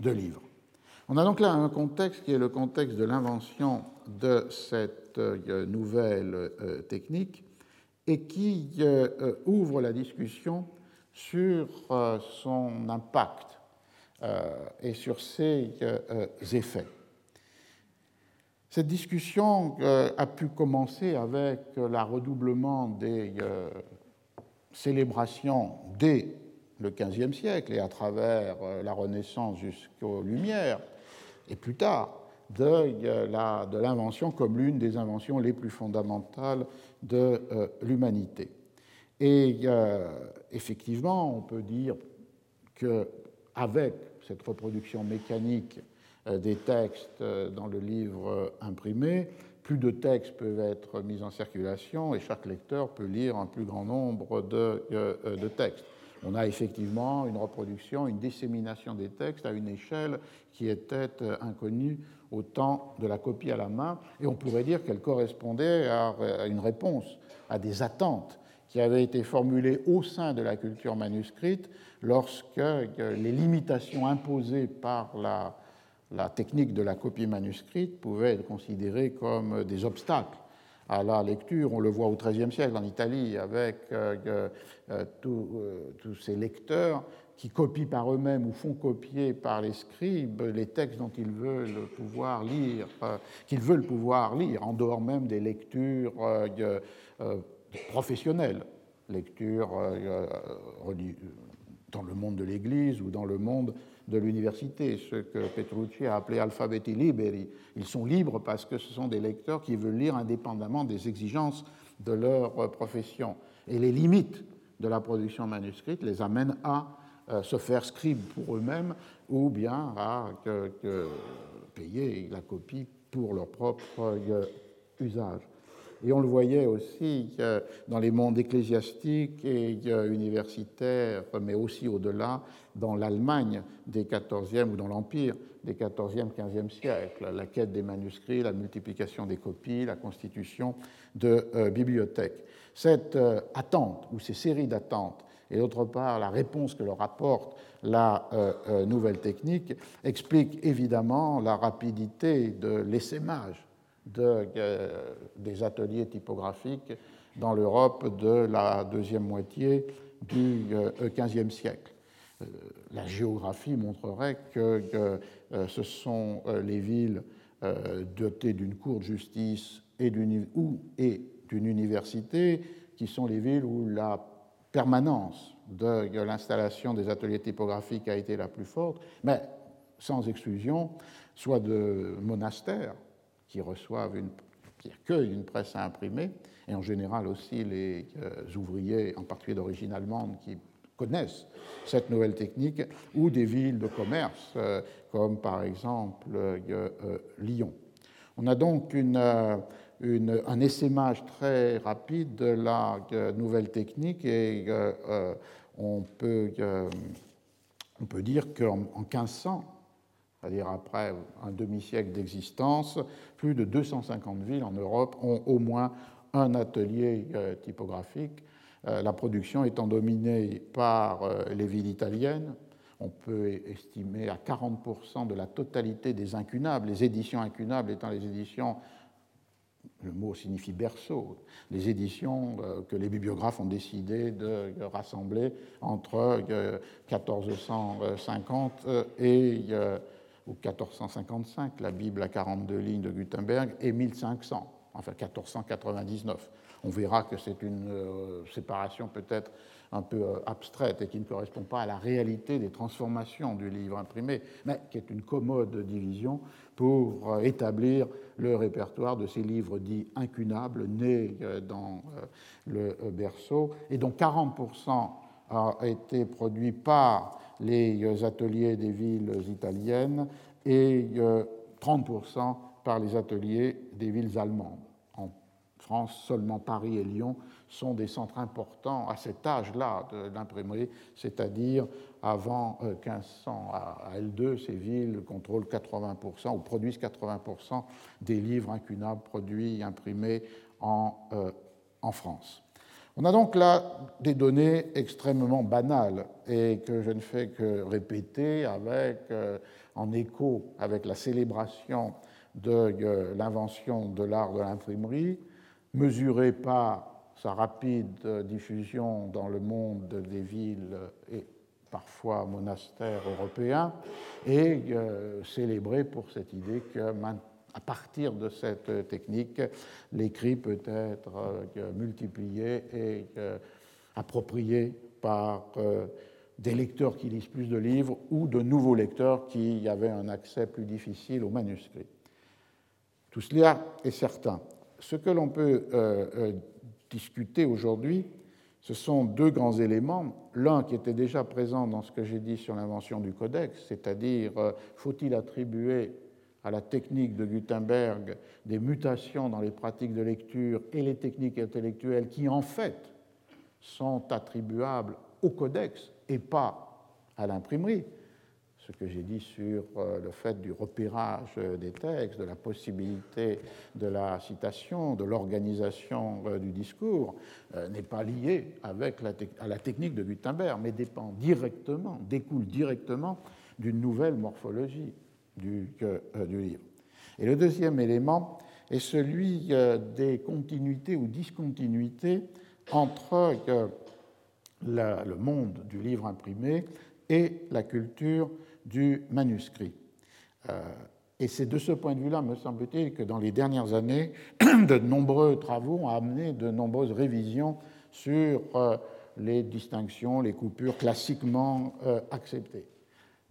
de livres. On a donc là un contexte qui est le contexte de l'invention de cette euh, nouvelle euh, technique et qui euh, ouvre la discussion sur son impact et sur ses effets. Cette discussion a pu commencer avec le redoublement des célébrations dès le XVe siècle et à travers la Renaissance jusqu'aux Lumières et plus tard de l'invention comme l'une des inventions les plus fondamentales de euh, l'humanité. Et euh, effectivement, on peut dire qu'avec cette reproduction mécanique des textes dans le livre imprimé, plus de textes peuvent être mis en circulation et chaque lecteur peut lire un plus grand nombre de textes. On a effectivement une reproduction, une dissémination des textes à une échelle qui était inconnue au temps de la copie à la main, et on pourrait dire qu'elle correspondait à une réponse à des attentes qui avaient été formulées au sein de la culture manuscrite lorsque les limitations imposées par la, technique de la copie manuscrite pouvaient être considérées comme des obstacles à la lecture. On le voit au XIIIe siècle en Italie avec euh, euh, tous ces lecteurs qui copient par eux-mêmes ou font copier par les scribes les textes dont ils veulent pouvoir lire, euh, qu'ils veulent pouvoir lire, en dehors même des lectures euh, euh, professionnelles, lectures dans le monde de l'Église ou dans le monde de l'université, ce que Petrucci a appelé alphabeti liberi. Ils sont libres parce que ce sont des lecteurs qui veulent lire indépendamment des exigences de leur profession. Et les limites de la production manuscrite les amènent à euh, se faire scribe pour eux-mêmes ou bien à payer la copie pour leur propre euh, usage. Et on le voyait aussi euh, dans les mondes ecclésiastiques et universitaires, mais aussi au-delà, dans l'Allemagne des 14e ou dans l'Empire des 14e, 15e siècles, la quête des manuscrits, la multiplication des copies, la constitution de bibliothèques. Cette attente ou ces séries d'attentes et d'autre part la réponse que leur apporte la euh, euh, nouvelle technique, explique évidemment la rapidité de l'essaimage de, euh, des ateliers typographiques dans l'Europe de la deuxième moitié du XVe siècle. La géographie montrerait que ce sont les villes dotées d'une cour de justice et d'une université qui sont les villes où la permanence de l'installation des ateliers typographiques a été la plus forte, mais sans exclusion, soit de monastères qui reçoivent une, qui accueillent une presse à imprimer, et en général aussi les euh, ouvriers, en particulier d'origine allemande, qui connaissent cette nouvelle technique, ou des villes de commerce, euh, comme par exemple euh, Lyon. On a donc un essaimage très rapide de la nouvelle technique et euh, euh, euh, on peut dire qu'en 1500, c'est-à-dire après un demi-siècle d'existence, plus de 250 villes en Europe ont au moins un atelier typographique, la production étant dominée par les villes italiennes. On peut estimer à 40% de la totalité des incunables, les éditions incunables étant les éditions le mot signifie berceau, les éditions euh, que les bibliographes ont décidé de rassembler entre 1450 euh, et ou 1455, la Bible à 42 lignes de Gutenberg, et 1500, enfin 1499. On verra que c'est une euh, séparation peut-être un peu euh, abstraite et qui ne correspond pas à la réalité des transformations du livre imprimé, mais qui est une commode division pour euh, établir le répertoire de ces livres dits incunables, nés dans le berceau, et dont 40% a été produit par les ateliers des villes italiennes et 30% par les ateliers des villes allemandes. France, seulement Paris et Lyon sont des centres importants à cet âge-là de l'imprimerie, c'est-à-dire avant 1500 euh, à L2, ces villes contrôlent 80% ou produisent 80% des livres incunables produits, imprimés en, euh, en France. On a donc là des données extrêmement banales et que je ne fais que répéter avec, euh, en écho avec la célébration de l'invention de l'art de l'imprimerie, mesurée par sa rapide diffusion dans le monde des villes et parfois monastères européens, et euh, célébré pour cette idée que à partir de cette technique, l'écrit peut être euh, multiplié et euh, approprié par des lecteurs qui lisent plus de livres ou de nouveaux lecteurs qui avaient un accès plus difficile aux manuscrits. Tout cela est certain. Ce que l'on peut discuter aujourd'hui, Ce sont deux grands éléments. L'un qui était déjà présent dans ce que j'ai dit sur l'invention du codex, c'est-à-dire euh, faut-il attribuer à la technique de Gutenberg des mutations dans les pratiques de lecture et les techniques intellectuelles qui en fait sont attribuables au codex et pas à l'imprimerie? Ce que j'ai dit sur euh, le fait du repérage euh, des textes, de la possibilité de la citation, de l'organisation euh, du discours, n'est pas lié à la technique de Gutenberg, mais dépend directement, découle directement d'une nouvelle morphologie du, livre. Et le deuxième élément est celui des continuités ou discontinuités entre le monde du livre imprimé et la culture du manuscrit. Euh, et c'est de ce point de vue-là, me semble-t-il, que dans les dernières années, de nombreux travaux ont amené de nombreuses révisions sur euh, les distinctions, les coupures classiquement euh, acceptées.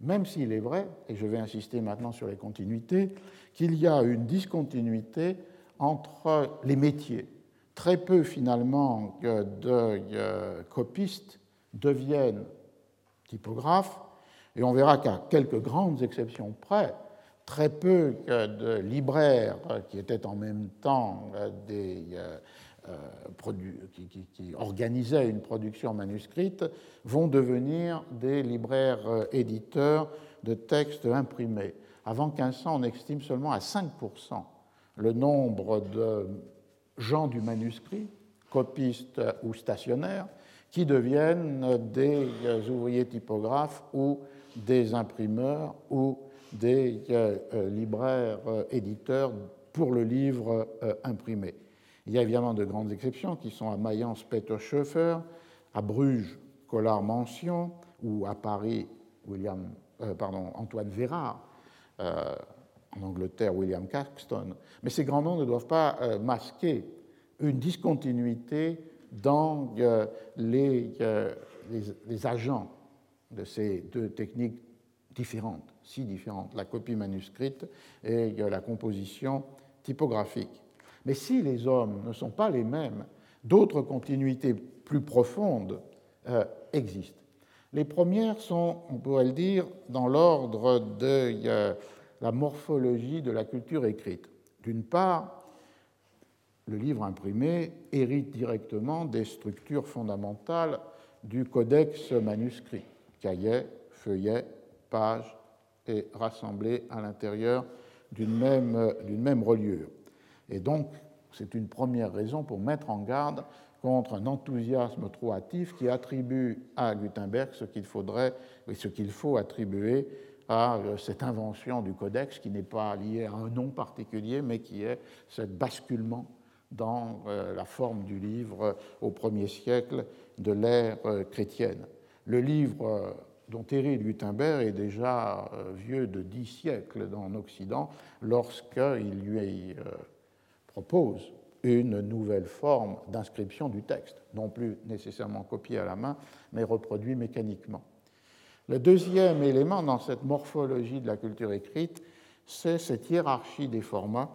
Même s'il est vrai, et je vais insister maintenant sur les continuités, qu'il y a une discontinuité entre les métiers. Très peu finalement de copistes deviennent typographes et on verra qu'à quelques grandes exceptions près, très peu de libraires qui étaient en même temps euh, des euh, euh, qui, organisaient une production manuscrite vont devenir des libraires éditeurs de textes imprimés. Avant 1500, on estime seulement à 5% le nombre de gens du manuscrit, copistes ou stationnaires, qui deviennent des ouvriers typographes ou des imprimeurs ou des euh, euh, libraires euh, éditeurs pour le livre imprimé. Il y a évidemment de grandes exceptions qui sont à Mayence Peter Schoeffer, à Bruges Collard Mention ou à Paris Antoine Vérard, en Angleterre William Caxton. Mais ces grands noms ne doivent pas masquer une discontinuité dans les agents de ces deux techniques différentes, si différentes, la copie manuscrite et la composition typographique. Mais si les hommes ne sont pas les mêmes, d'autres continuités plus profondes euh, existent. Les premières sont, on pourrait le dire, dans l'ordre de euh, la morphologie de la culture écrite. D'une part, le livre imprimé hérite directement des structures fondamentales du codex manuscrit cahiers, feuillets, pages et rassemblés à l'intérieur d'une même, même reliure. Et donc, c'est une première raison pour mettre en garde contre un enthousiasme trop hâtif qui attribue à Gutenberg ce qu'il faudrait et ce qu'il faut attribuer à euh, cette invention du codex qui n'est pas liée à un nom particulier, mais qui est ce basculement dans euh, la forme du livre au premier siècle de l'ère euh, chrétienne. Le livre euh, dont hérite Gutenberg est déjà euh, vieux de dix siècles en Occident lorsqu'il lui euh, propose une nouvelle forme d'inscription du texte, non plus nécessairement copié à la main, mais reproduit mécaniquement. Le deuxième élément dans cette morphologie de la culture écrite, c'est cette hiérarchie des formats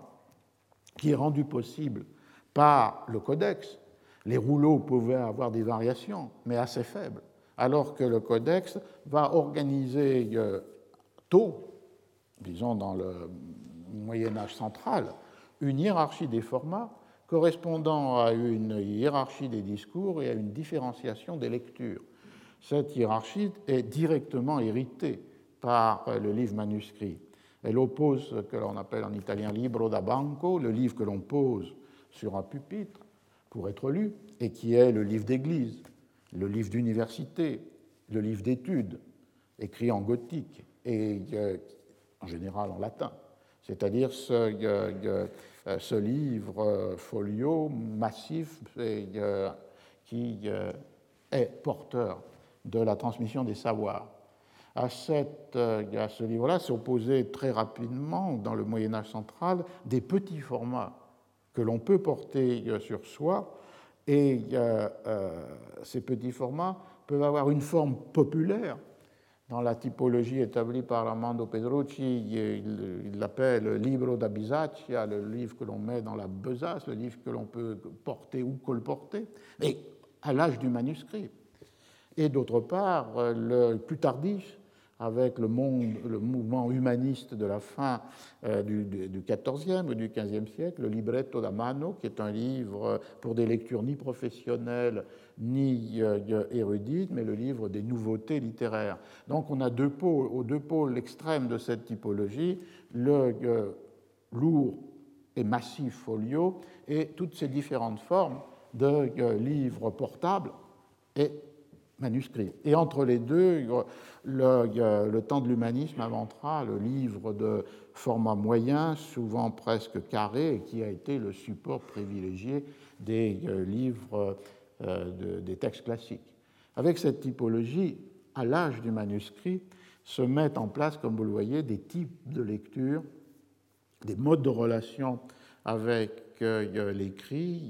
qui est rendue possible par le codex. Les rouleaux pouvaient avoir des variations, mais assez faibles alors que le codex va organiser euh, tôt, disons dans le Moyen Âge central, une hiérarchie des formats correspondant à une hiérarchie des discours et à une différenciation des lectures. Cette hiérarchie est directement héritée par le livre manuscrit. Elle oppose ce que l'on appelle en italien libro da banco, le livre que l'on pose sur un pupitre pour être lu, et qui est le livre d'église, le livre d'université, le livre d'études, écrit en gothique et euh, en général en latin, c'est-à-dire ce, euh, ce, livre euh, folio massif qui est porteur de la transmission des savoirs. À ce livre-là s'opposaient très rapidement, dans le Moyen Âge central, des petits formats que l'on peut porter sur soi et euh, ces petits formats peuvent avoir une forme populaire. Dans la typologie établie par Armando Pedrucci, il l'appelle libro da le livre que l'on met dans la besace, le livre que l'on peut porter ou colporter. Et à l'âge du manuscrit. Et d'autre part, le plus tardif, avec le, mouvement humaniste de la fin euh, du, XIVe ou du XVe siècle, le Libretto da Mano, qui est un livre pour des lectures ni professionnelles ni euh, érudites, mais le livre des nouveautés littéraires. Donc on a deux pôles, aux deux pôles extrêmes de cette typologie, le euh, lourd et massif folio et toutes ces différentes formes de livres portables et manuscrits. Et entre les deux, le, le temps de l'humanisme inventera le livre de format moyen, souvent presque carré, qui a été le support privilégié des euh, livres euh, des textes classiques. Avec cette typologie, à l'âge du manuscrit, se mettent en place, comme vous le voyez, des types de lecture, des modes de relation avec euh, l'écrit,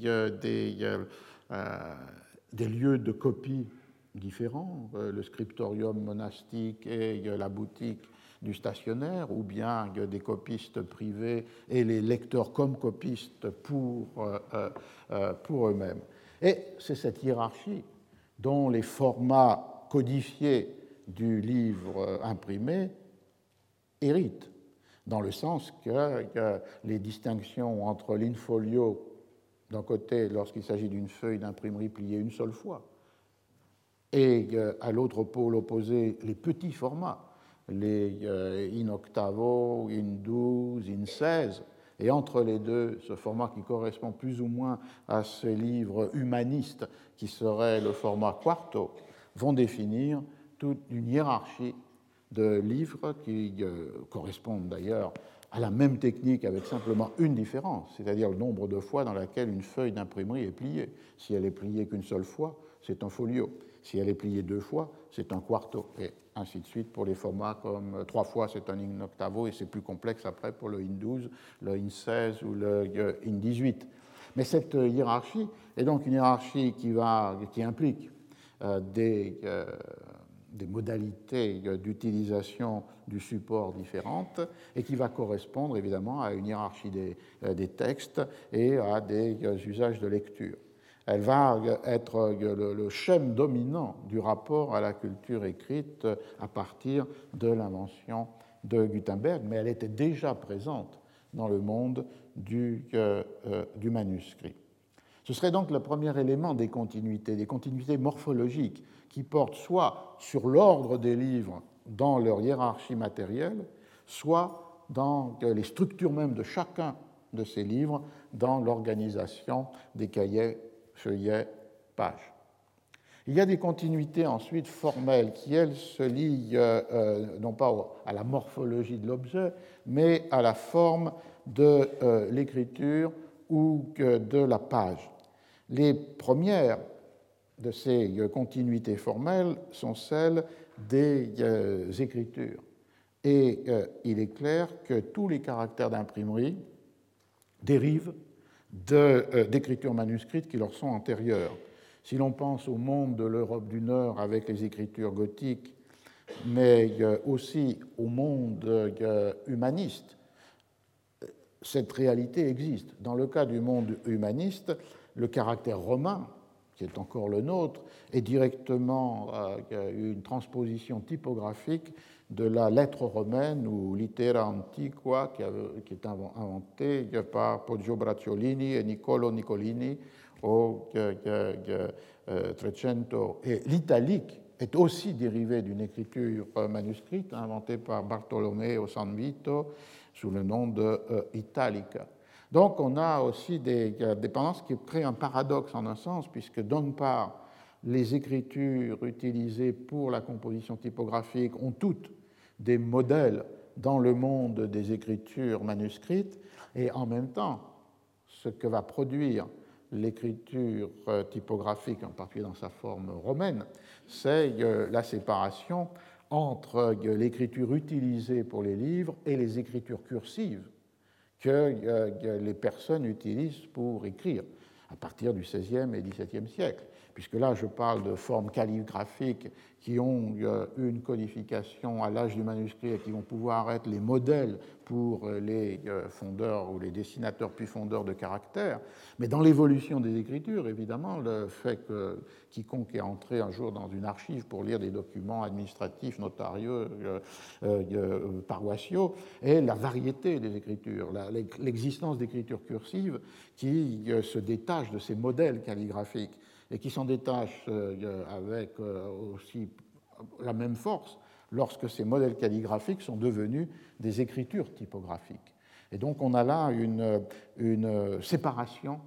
des lieux de copie différents, euh, le scriptorium monastique et la boutique du stationnaire, ou bien des copistes privés et les lecteurs comme copistes pour, euh, euh, pour eux-mêmes. Et c'est cette hiérarchie dont les formats codifiés du livre imprimé héritent, dans le sens que, que les distinctions entre l'infolio d'un côté lorsqu'il s'agit d'une feuille d'imprimerie pliée une seule fois, et euh, à l'autre pôle opposé les petits formats, les euh, in octavo, in 12, in 16, et entre les deux, ce format qui correspond plus ou moins à ces livres humanistes qui serait le format quarto, vont définir toute une hiérarchie de livres qui euh, correspondent d'ailleurs à la même technique avec simplement une différence, c'est-à-dire le nombre de fois dans laquelle une feuille d'imprimerie est pliée. Si elle est pliée qu'une seule fois, c'est un folio. Si elle est pliée deux fois, c'est un quarto, et ainsi de suite pour les formats comme euh, trois fois, c'est un in octavo, et c'est plus complexe après pour le in 12, le in 16 ou le euh, in 18. Mais cette euh, hiérarchie est donc une hiérarchie qui, va, qui implique des, modalités d'utilisation du support différentes et qui va correspondre évidemment à une hiérarchie des textes et à des usages de lecture. Elle va être le, schème dominant du rapport à la culture écrite à partir de l'invention de Gutenberg, mais elle était déjà présente dans le monde du, euh, euh, du manuscrit. Ce serait donc le premier élément des continuités, des continuités morphologiques qui portent soit sur l'ordre des livres dans leur hiérarchie matérielle, soit dans les structures même de chacun de ces livres dans l'organisation des cahiers page. Il y a des continuités ensuite formelles qui, elles, se lient euh, euh, non pas à la morphologie de l'objet, mais à la forme de euh, l'écriture ou de la page. Les premières de ces continuités formelles sont celles des écritures. Et il est clair que tous les caractères d'imprimerie dérivent euh, d'écritures manuscrites qui leur sont antérieures. Si l'on pense au monde de l'Europe du Nord avec les écritures gothiques, mais euh, aussi au monde euh, humaniste, cette réalité existe. Dans le cas du monde humaniste, le caractère romain, qui est encore le nôtre, est directement une transposition typographique de la lettre romaine ou litera antiqua qui, est inventée par Poggio Bracciolini et Niccolo Nicolini au 300. Et l'italique est aussi dérivé d'une écriture manuscrite inventée par Bartolomeo San Vito sous le nom de euh, Italica. Donc on a aussi des dépendances qui créent un paradoxe en un sens, puisque d'une part, les écritures utilisées pour la composition typographique ont toutes des modèles dans le monde des écritures manuscrites et en même temps ce que va produire l'écriture euh, typographique, en particulier dans sa forme romaine, c'est euh, la séparation entre euh, l'écriture utilisée pour les livres et les écritures cursives que les personnes utilisent pour écrire à partir du XVIe et XVIIe siècle puisque là je parle de formes calligraphiques qui ont une codification à l'âge du manuscrit et qui vont pouvoir être les modèles pour les fondeurs ou les dessinateurs puis fondeurs de caractères, mais dans l'évolution des écritures, évidemment, le fait que quiconque est entré un jour dans une archive pour lire des documents administratifs, notarieux, paroissiaux, et la variété des écritures, l'existence d'écritures cursives qui se détachent de ces modèles calligraphiques et qui s'en détachent avec aussi la même force lorsque ces modèles calligraphiques sont devenus des écritures typographiques. Et donc on a là une, une séparation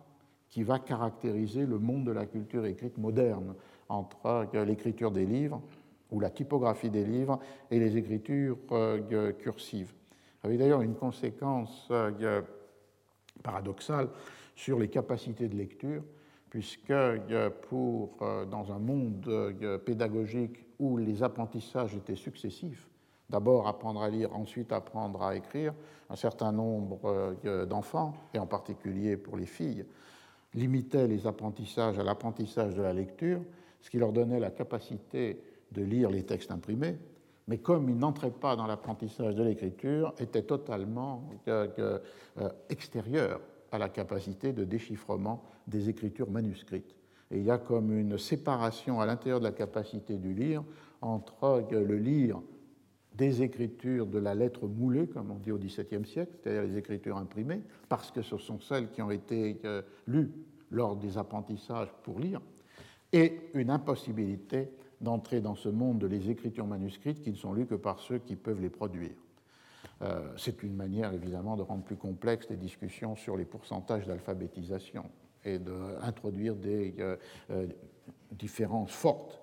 qui va caractériser le monde de la culture écrite moderne entre l'écriture des livres ou la typographie des livres et les écritures euh, cursives. Avec d'ailleurs une conséquence euh, paradoxale sur les capacités de lecture, puisque pour, euh, dans un monde pédagogique où les apprentissages étaient successifs, d'abord apprendre à lire, ensuite apprendre à écrire, un certain nombre d'enfants, et en particulier pour les filles, limitaient les apprentissages à l'apprentissage de la lecture, ce qui leur donnait la capacité de lire les textes imprimés, mais comme ils n'entraient pas dans l'apprentissage de l'écriture, étaient totalement euh, euh, extérieurs à la capacité de déchiffrement des écritures manuscrites. Et il y a comme une séparation à l'intérieur de la capacité du lire entre le lire des écritures de la lettre moulée, comme on dit au XVIIe siècle, c'est-à-dire les écritures imprimées, parce que ce sont celles qui ont été euh, lues lors des apprentissages pour lire, et une impossibilité d'entrer dans ce monde de les écritures manuscrites qui ne sont lues que par ceux qui peuvent les produire. Euh, c'est une manière évidemment de rendre plus complexes les discussions sur les pourcentages d'alphabétisation et d'introduire des euh, euh, différences fortes,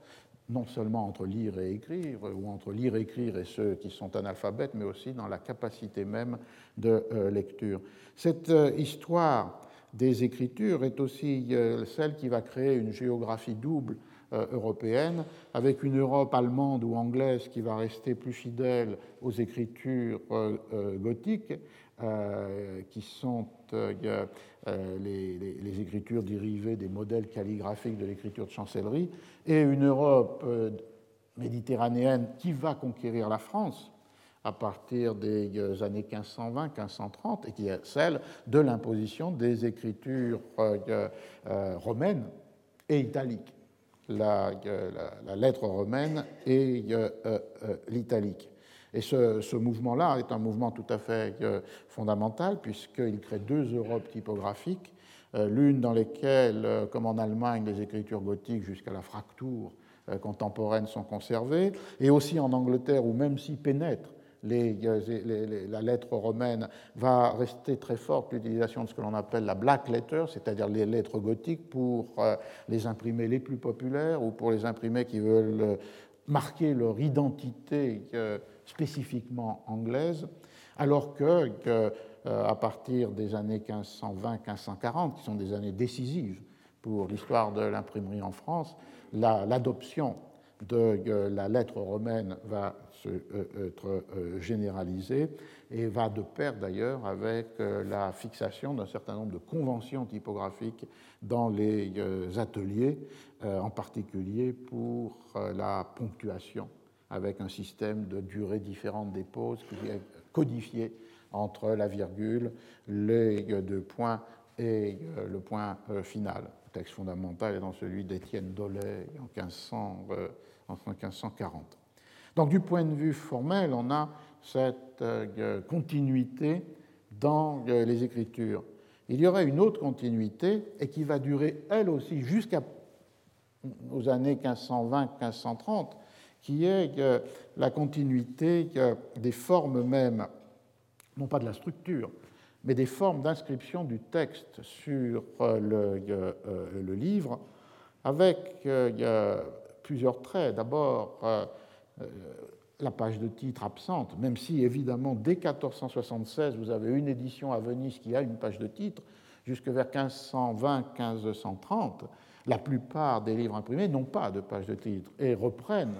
non seulement entre lire et écrire, ou entre lire et écrire et ceux qui sont analphabètes, mais aussi dans la capacité même de lecture. Cette histoire des Écritures est aussi euh, celle qui va créer une géographie double euh, européenne, avec une Europe allemande ou anglaise qui va rester plus fidèle aux écritures euh, qui sont les, écritures dérivées des modèles calligraphiques de l'écriture de chancellerie, et une Europe méditerranéenne qui va conquérir la France, à partir des euh, années 1520-1530 et qui est celle de l'imposition des écritures euh, euh, romaines et italiques, la, lettre romaine et l'italique. Et ce, mouvement-là est un mouvement tout à fait fondamental puisqu'il crée deux Europes typographiques, l'une dans lesquelles, comme en Allemagne, les écritures gothiques jusqu'à la fracture contemporaine sont conservées, et aussi en Angleterre où même s'y pénètrent la lettre romaine va rester très forte l'utilisation de ce que l'on appelle la black letter, c'est-à-dire les lettres gothiques pour euh, les imprimés les plus populaires ou pour les imprimés qui veulent euh, marquer leur identité euh, spécifiquement anglaise, alors que, à partir des années 1520-1540, qui sont des années décisives pour l'histoire de l'imprimerie en France, l'adoption de la lettre romaine va euh, être euh, généralisée et va de pair d'ailleurs avec euh, la fixation d'un certain nombre de conventions typographiques dans les ateliers, en particulier pour la ponctuation, avec un système de durée différente des pauses qui est codifié entre la virgule, les deux points et le point final. Le texte fondamental est dans celui d'Étienne Dollet en, 1500, en 1540. Donc du point de vue formel, on a cette euh, continuité dans euh, les Écritures. Il y aurait une autre continuité et qui va durer elle aussi jusqu'aux années 1520-1530, qui est euh, la continuité des formes même, non pas de la structure, mais des formes d'inscription du texte sur le, le livre, avec plusieurs traits. D'abord, euh, la page de titre absente, même si évidemment dès 1476 vous avez une édition à Venise qui a une page de titre, jusque vers 1520-1530, la plupart des livres imprimés n'ont pas de page de titre et reprennent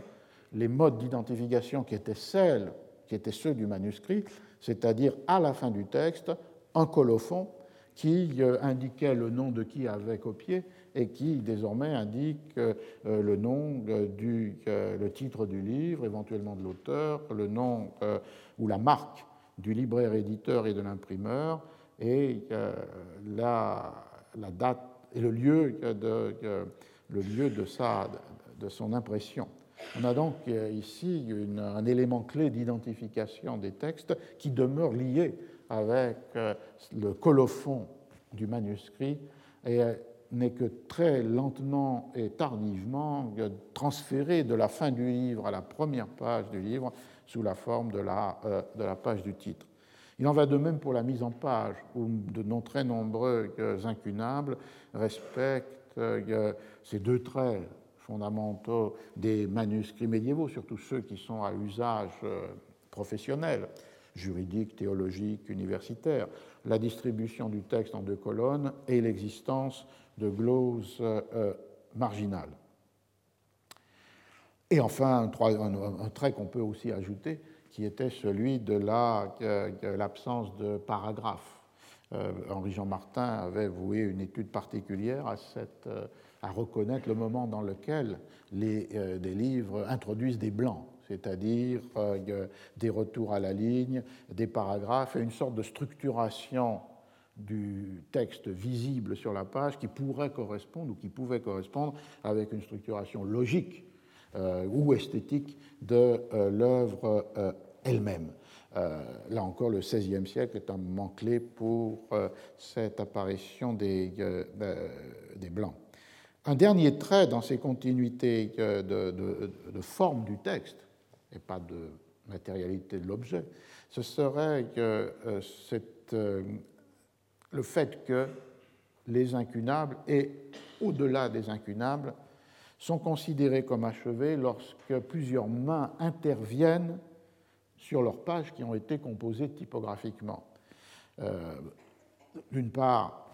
les modes d'identification qui étaient celles, qui étaient ceux du manuscrit, c'est-à-dire à la fin du texte, un colophon qui euh, indiquait le nom de qui avait copié et qui désormais indique euh, le nom euh, du le titre du livre, éventuellement de l'auteur, le nom ou la marque du libraire éditeur et de l'imprimeur et la, date et le lieu le lieu de, sa, de son impression. On a donc ici un élément clé d'identification des textes qui demeure lié avec le colophon du manuscrit et n'est que très lentement et tardivement transféré de la fin du livre à la première page du livre sous la forme de la, euh, de la page du titre. Il en va de même pour la mise en page, où de non très nombreux incunables respectent euh, ces deux traits fondamentaux des manuscrits médiévaux, surtout ceux qui sont à usage euh, professionnel, juridique, théologique, universitaire, la distribution du texte en deux colonnes et l'existence de gloses euh, marginales. Et enfin, un, trait qu'on peut aussi ajouter, qui était celui de l'absence de paragraphes. Euh, Henri-Jean Martin avait voué une étude particulière à, cette, euh, à reconnaître le moment dans lequel les, des livres introduisent des blancs, c'est-à-dire des retours à la ligne, des paragraphes et une sorte de structuration du texte visible sur la page qui pourrait correspondre ou qui pouvait correspondre avec une structuration logique euh, ou esthétique de euh, l'œuvre euh, elle-même. là encore, le XVIe siècle est un moment clé pour cette apparition des, des, Blancs. Un dernier trait dans ces continuités de, forme du texte, et pas de matérialité de l'objet, ce serait que cette le fait que les incunables et au-delà des incunables sont considérés comme achevés lorsque plusieurs mains interviennent sur leurs pages qui ont été composées typographiquement. Euh, d'une part,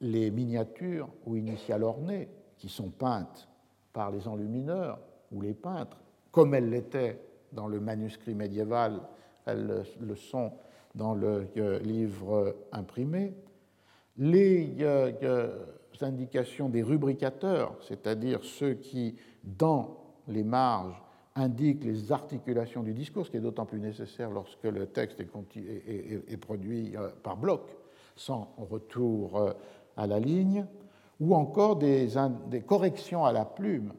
les miniatures ou initiales ornées qui sont peintes par les enlumineurs ou les peintres, comme elles l'étaient dans le manuscrit médiéval, elles le sont dans le euh, livre imprimé les indications des rubricateurs, c'est-à-dire ceux qui, dans les marges, indiquent les articulations du discours, ce qui est d'autant plus nécessaire lorsque le texte est, produit euh, par bloc, sans retour euh, à la ligne, ou encore des, corrections à la plume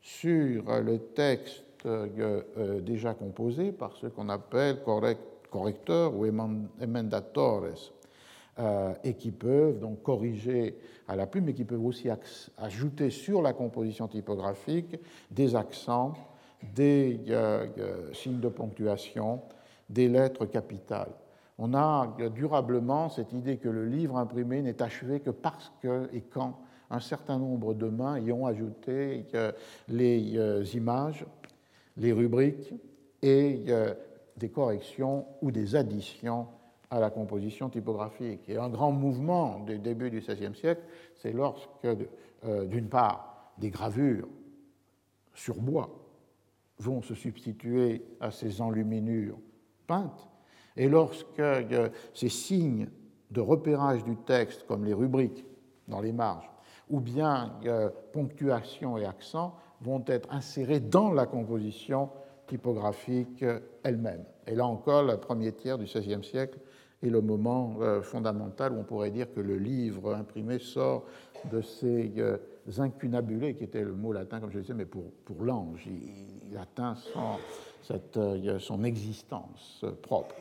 sur le texte euh, déjà composé par ce qu'on appelle correcteurs ou emendatores, euh, et qui peuvent donc corriger à la plume, mais qui peuvent aussi ajouter sur la composition typographique des accents, des euh, euh, signes de ponctuation, des lettres capitales. On a durablement cette idée que le livre imprimé n'est achevé que parce que et quand un certain nombre de mains y ont ajouté les images, les rubriques et des corrections ou des additions à la composition typographique. Et un grand mouvement du début du XVIe siècle, c'est lorsque, euh, d'une part, des gravures sur bois vont se substituer à ces enluminures peintes, et lorsque euh, ces signes de repérage du texte, comme les rubriques dans les marges, ou bien euh, ponctuation et accent, vont être insérés dans la composition typographique elle-même. Et là encore, le premier tiers du XVIe siècle est le moment euh, fondamental où on pourrait dire que le livre imprimé sort de ces euh, incunabulés, qui était le mot latin, comme je disais, mais pour, pour l'ange. Il, atteint euh, son existence propre.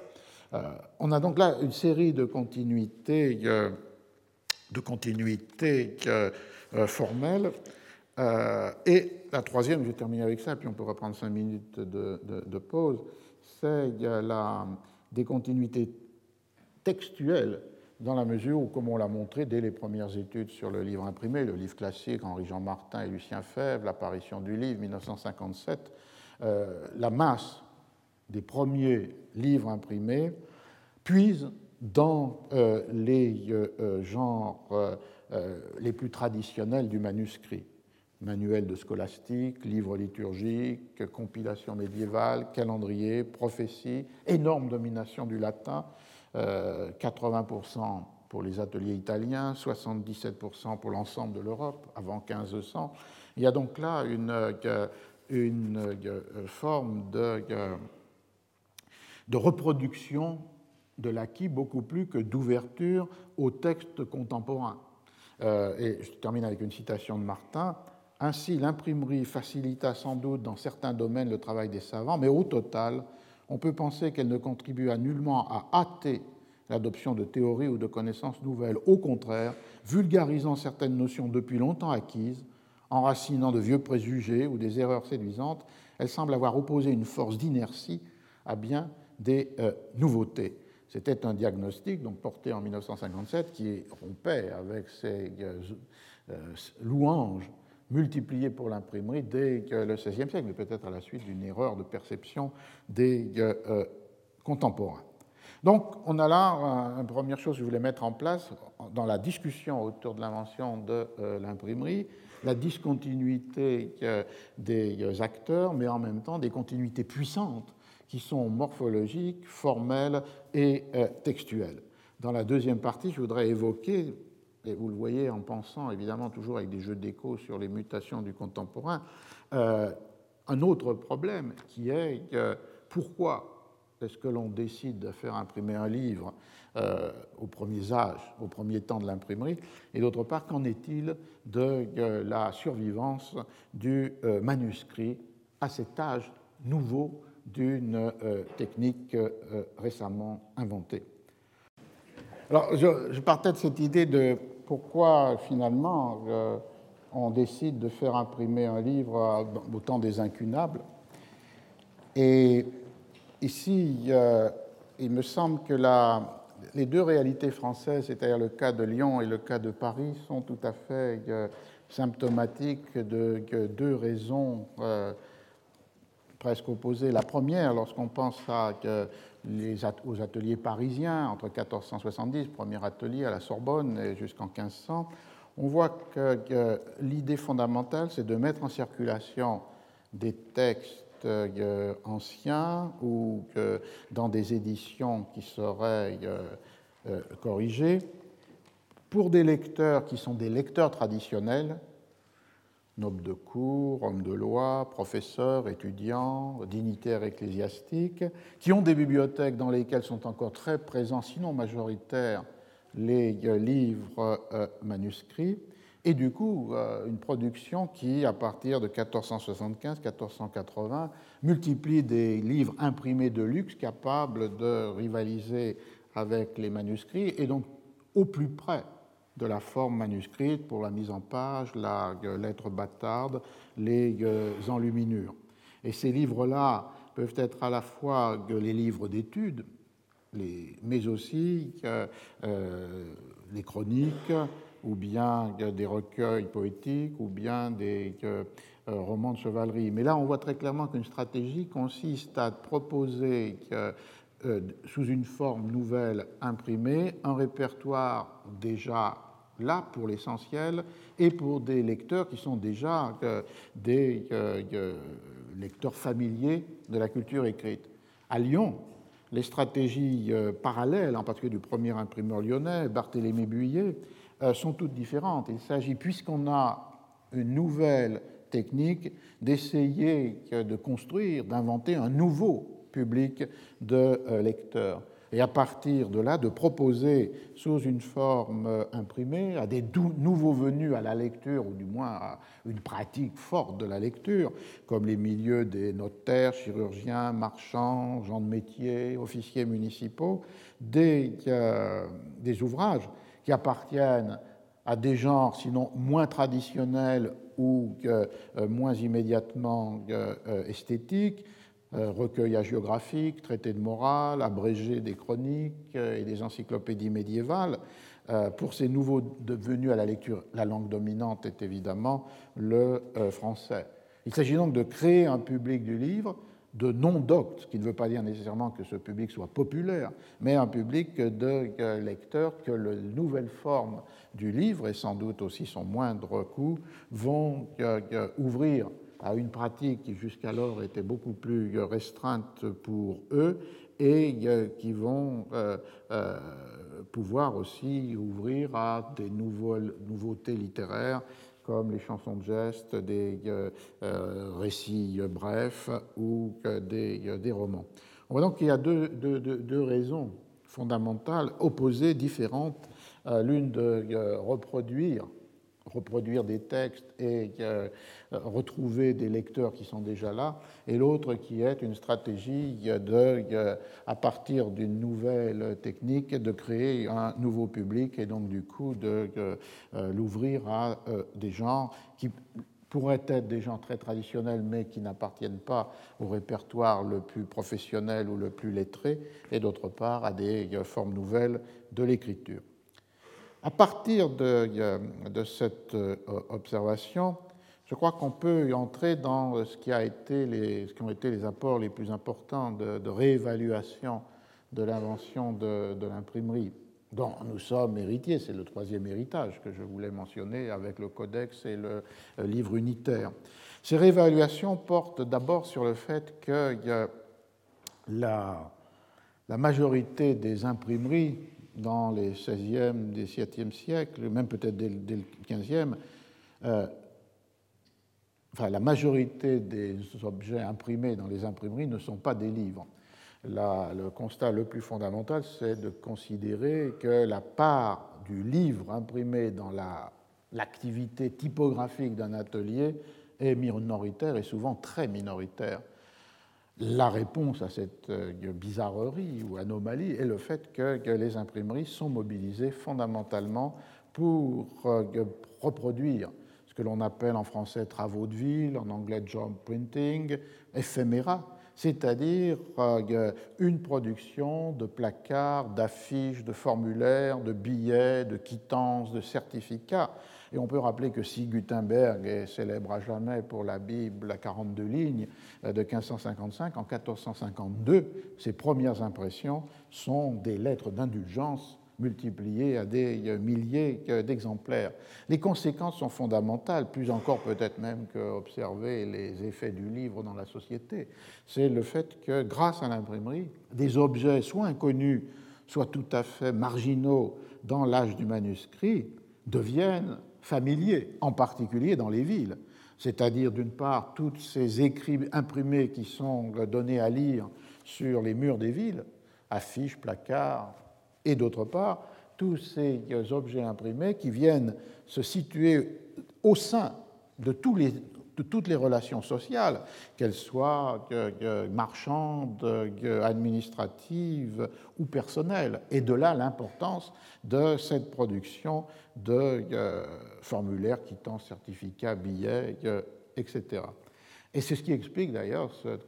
on a donc là une série de continuités, de continuités formelles. et la troisième, je vais terminer avec ça, puis on pourra prendre cinq minutes de, pause, c'est la, des continuités textuelle, dans la mesure où, comme on l'a montré dès les premières études sur le livre imprimé, le livre classique Henri-Jean Martin et Lucien Fèvre, l'apparition du livre 1957, euh, la masse des premiers livres imprimés puise dans euh, les euh, genres les plus traditionnels du manuscrit. Manuel de scolastique, livre liturgique, compilation médiévale, calendrier, prophétie, énorme domination du latin, 80% euh, pour les ateliers italiens, 77% pour l'ensemble de l'Europe avant 1500. Il y a donc là une, euh, euh, forme de reproduction de l'acquis beaucoup plus que d'ouverture au texte contemporain. Euh, et je termine avec une citation de Martin. Ainsi, l'imprimerie facilita sans doute dans certains domaines le travail des savants, mais au total, on peut penser qu'elle ne contribua nullement à hâter l'adoption de théories ou de connaissances nouvelles. Au contraire, vulgarisant certaines notions depuis longtemps acquises, enracinant de vieux préjugés ou des erreurs séduisantes, elle semble avoir opposé une force d'inertie à bien des euh, nouveautés. C'était un diagnostic donc porté en 1957 qui rompait avec ces euh, euh, louanges multipliées pour l'imprimerie dès le XVIe siècle, mais peut-être à la suite d'une erreur de perception des contemporains. Donc, on a là une première chose que je voulais mettre en place dans la discussion autour de l'invention de l'imprimerie, la discontinuité des acteurs, mais en même temps des continuités puissantes qui sont morphologiques, formelles et euh, textuelles. Dans la deuxième partie, je voudrais évoquer, et vous le voyez en pensant évidemment toujours avec des jeux d'écho sur les mutations du contemporain, euh, un autre problème qui est pourquoi est-ce que l'on décide de faire imprimer un livre euh, aux premiers âges, au premier temps de l'imprimerie Et d'autre part, qu'en est-il de euh, la survivance du euh, manuscrit à cet âge nouveau d'une technique récemment inventée Alors, je, partais de cette idée de pourquoi finalement on décide de faire imprimer un livre au temps des incunables. Et ici, il me semble que les deux réalités françaises, c'est-à-dire le cas de Lyon et le cas de Paris, sont tout à fait euh, symptomatiques de deux raisons euh, presque opposées. La première, lorsqu'on pense aux ateliers parisiens entre 1470, premier atelier à la Sorbonne, et jusqu'en 1500, on voit que l'idée fondamentale, c'est de mettre en circulation des textes euh, anciens ou dans des éditions qui seraient euh, euh, corrigées pour des lecteurs qui sont des lecteurs traditionnels, nobles de cour, hommes de loi, professeurs, étudiants, dignitaires ecclésiastiques, qui ont des bibliothèques dans lesquelles sont encore très présents, sinon majoritaires, les livres manuscrits, et du coup euh, une production qui, à partir de 1475-1480, multiplie des livres imprimés de luxe capables de rivaliser avec les manuscrits et donc au plus près de la forme manuscrite pour la mise en page, la euh, lettre bâtarde, les euh, enluminures. Et ces livres-là peuvent être à la fois les livres d'études, mais aussi les chroniques, ou bien des recueils poétiques, ou bien des euh, romans de chevalerie. Mais là, on voit très clairement qu'une stratégie consiste à proposer euh, sous une forme nouvelle imprimée un répertoire déjà là pour l'essentiel et pour des lecteurs qui sont déjà euh, des lecteurs familiers de la culture écrite. À Lyon, les stratégies parallèles, en particulier du premier imprimeur lyonnais, Barthélemy Buyet, euh, sont toutes différentes. Il s'agit, puisqu'on a une nouvelle technique, d'essayer de construire, d'inventer un nouveau public de euh, lecteurs. Et à partir de là, de proposer sous une forme euh, imprimée à des nouveaux venus à la lecture, ou du moins à une pratique forte de la lecture, comme les milieux des notaires, chirurgiens, marchands, gens de métier, officiers municipaux, des, des ouvrages qui appartiennent à des genres sinon moins traditionnels ou euh, moins immédiatement euh, esthétiques, euh, recueils hagiographiques, traités de morale, abrégés des chroniques et des encyclopédies médiévales. Pour ces nouveaux devenus à la lecture, la langue dominante est évidemment le français. Il s'agit donc de créer un public du livre de non-doctes, qui ne veut pas dire nécessairement que ce public soit populaire, mais un public de lecteurs que la nouvelle forme du livre, et sans doute aussi son moindre coût, vont ouvrir à une pratique qui jusqu'alors était beaucoup plus restreinte pour eux et qui vont euh, euh, pouvoir aussi ouvrir à des nouveautés littéraires comme les chansons de geste, des euh, euh, récits brefs ou des, des, romans. On voit donc qu'il y a deux, deux, deux, raisons fondamentales, opposées, différentes, l'une de reproduire reproduire des textes et euh, retrouver des lecteurs qui sont déjà là, et l'autre qui est une stratégie de, euh, à partir d'une nouvelle technique, de créer un nouveau public et donc du coup de euh, l'ouvrir à des gens qui pourraient être des gens très traditionnels mais qui n'appartiennent pas au répertoire le plus professionnel ou le plus lettré, et d'autre part à des formes nouvelles de l'écriture. À partir de, cette euh, observation, je crois qu'on peut entrer dans ce qui, a été les, ont été les apports les plus importants de, réévaluation de l'invention de, l'imprimerie, dont nous sommes héritiers. C'est le troisième héritage que je voulais mentionner avec le codex et le euh, livre unitaire. Ces réévaluations portent d'abord sur le fait que la, la majorité des imprimeries dans les 16e, 17e siècles, même peut-être dès, le 15e, euh, enfin, la majorité des objets imprimés dans les imprimeries ne sont pas des livres. le constat le plus fondamental, c'est de considérer que la part du livre imprimé dans l'activité typographique d'un atelier est minoritaire et souvent très minoritaire la réponse à cette euh, bizarrerie ou anomalie est le fait que, les imprimeries sont mobilisées fondamentalement pour euh, reproduire ce que l'on appelle en français travaux de ville, en anglais job printing, éphéméra, c'est-à-dire euh, une production de placards, d'affiches, de formulaires, de billets, de quittances, de certificats. Et on peut rappeler que si Gutenberg est célèbre à jamais pour la Bible à 42 lignes euh, de 1555, en 1452, ses premières impressions sont des lettres d'indulgence multipliées à des milliers d'exemplaires. Les conséquences sont fondamentales, plus encore peut-être même qu'observer les effets du livre dans la société. C'est le fait que grâce à l'imprimerie, des objets soit inconnus, soit tout à fait marginaux dans l'âge du manuscrit, deviennent familiers, en particulier dans les villes. C'est-à-dire, d'une part, tous ces écrits imprimés qui sont donnés à lire sur les murs des villes, affiches, placards, et d'autre part, tous ces objets imprimés qui viennent se situer au sein de toutes les relations sociales, qu'elles soient marchandes, administratives ou personnelles. Et de là l'importance de cette production de formulaires, quittances, certificats, billets, etc. Et c'est ce qui explique d'ailleurs ce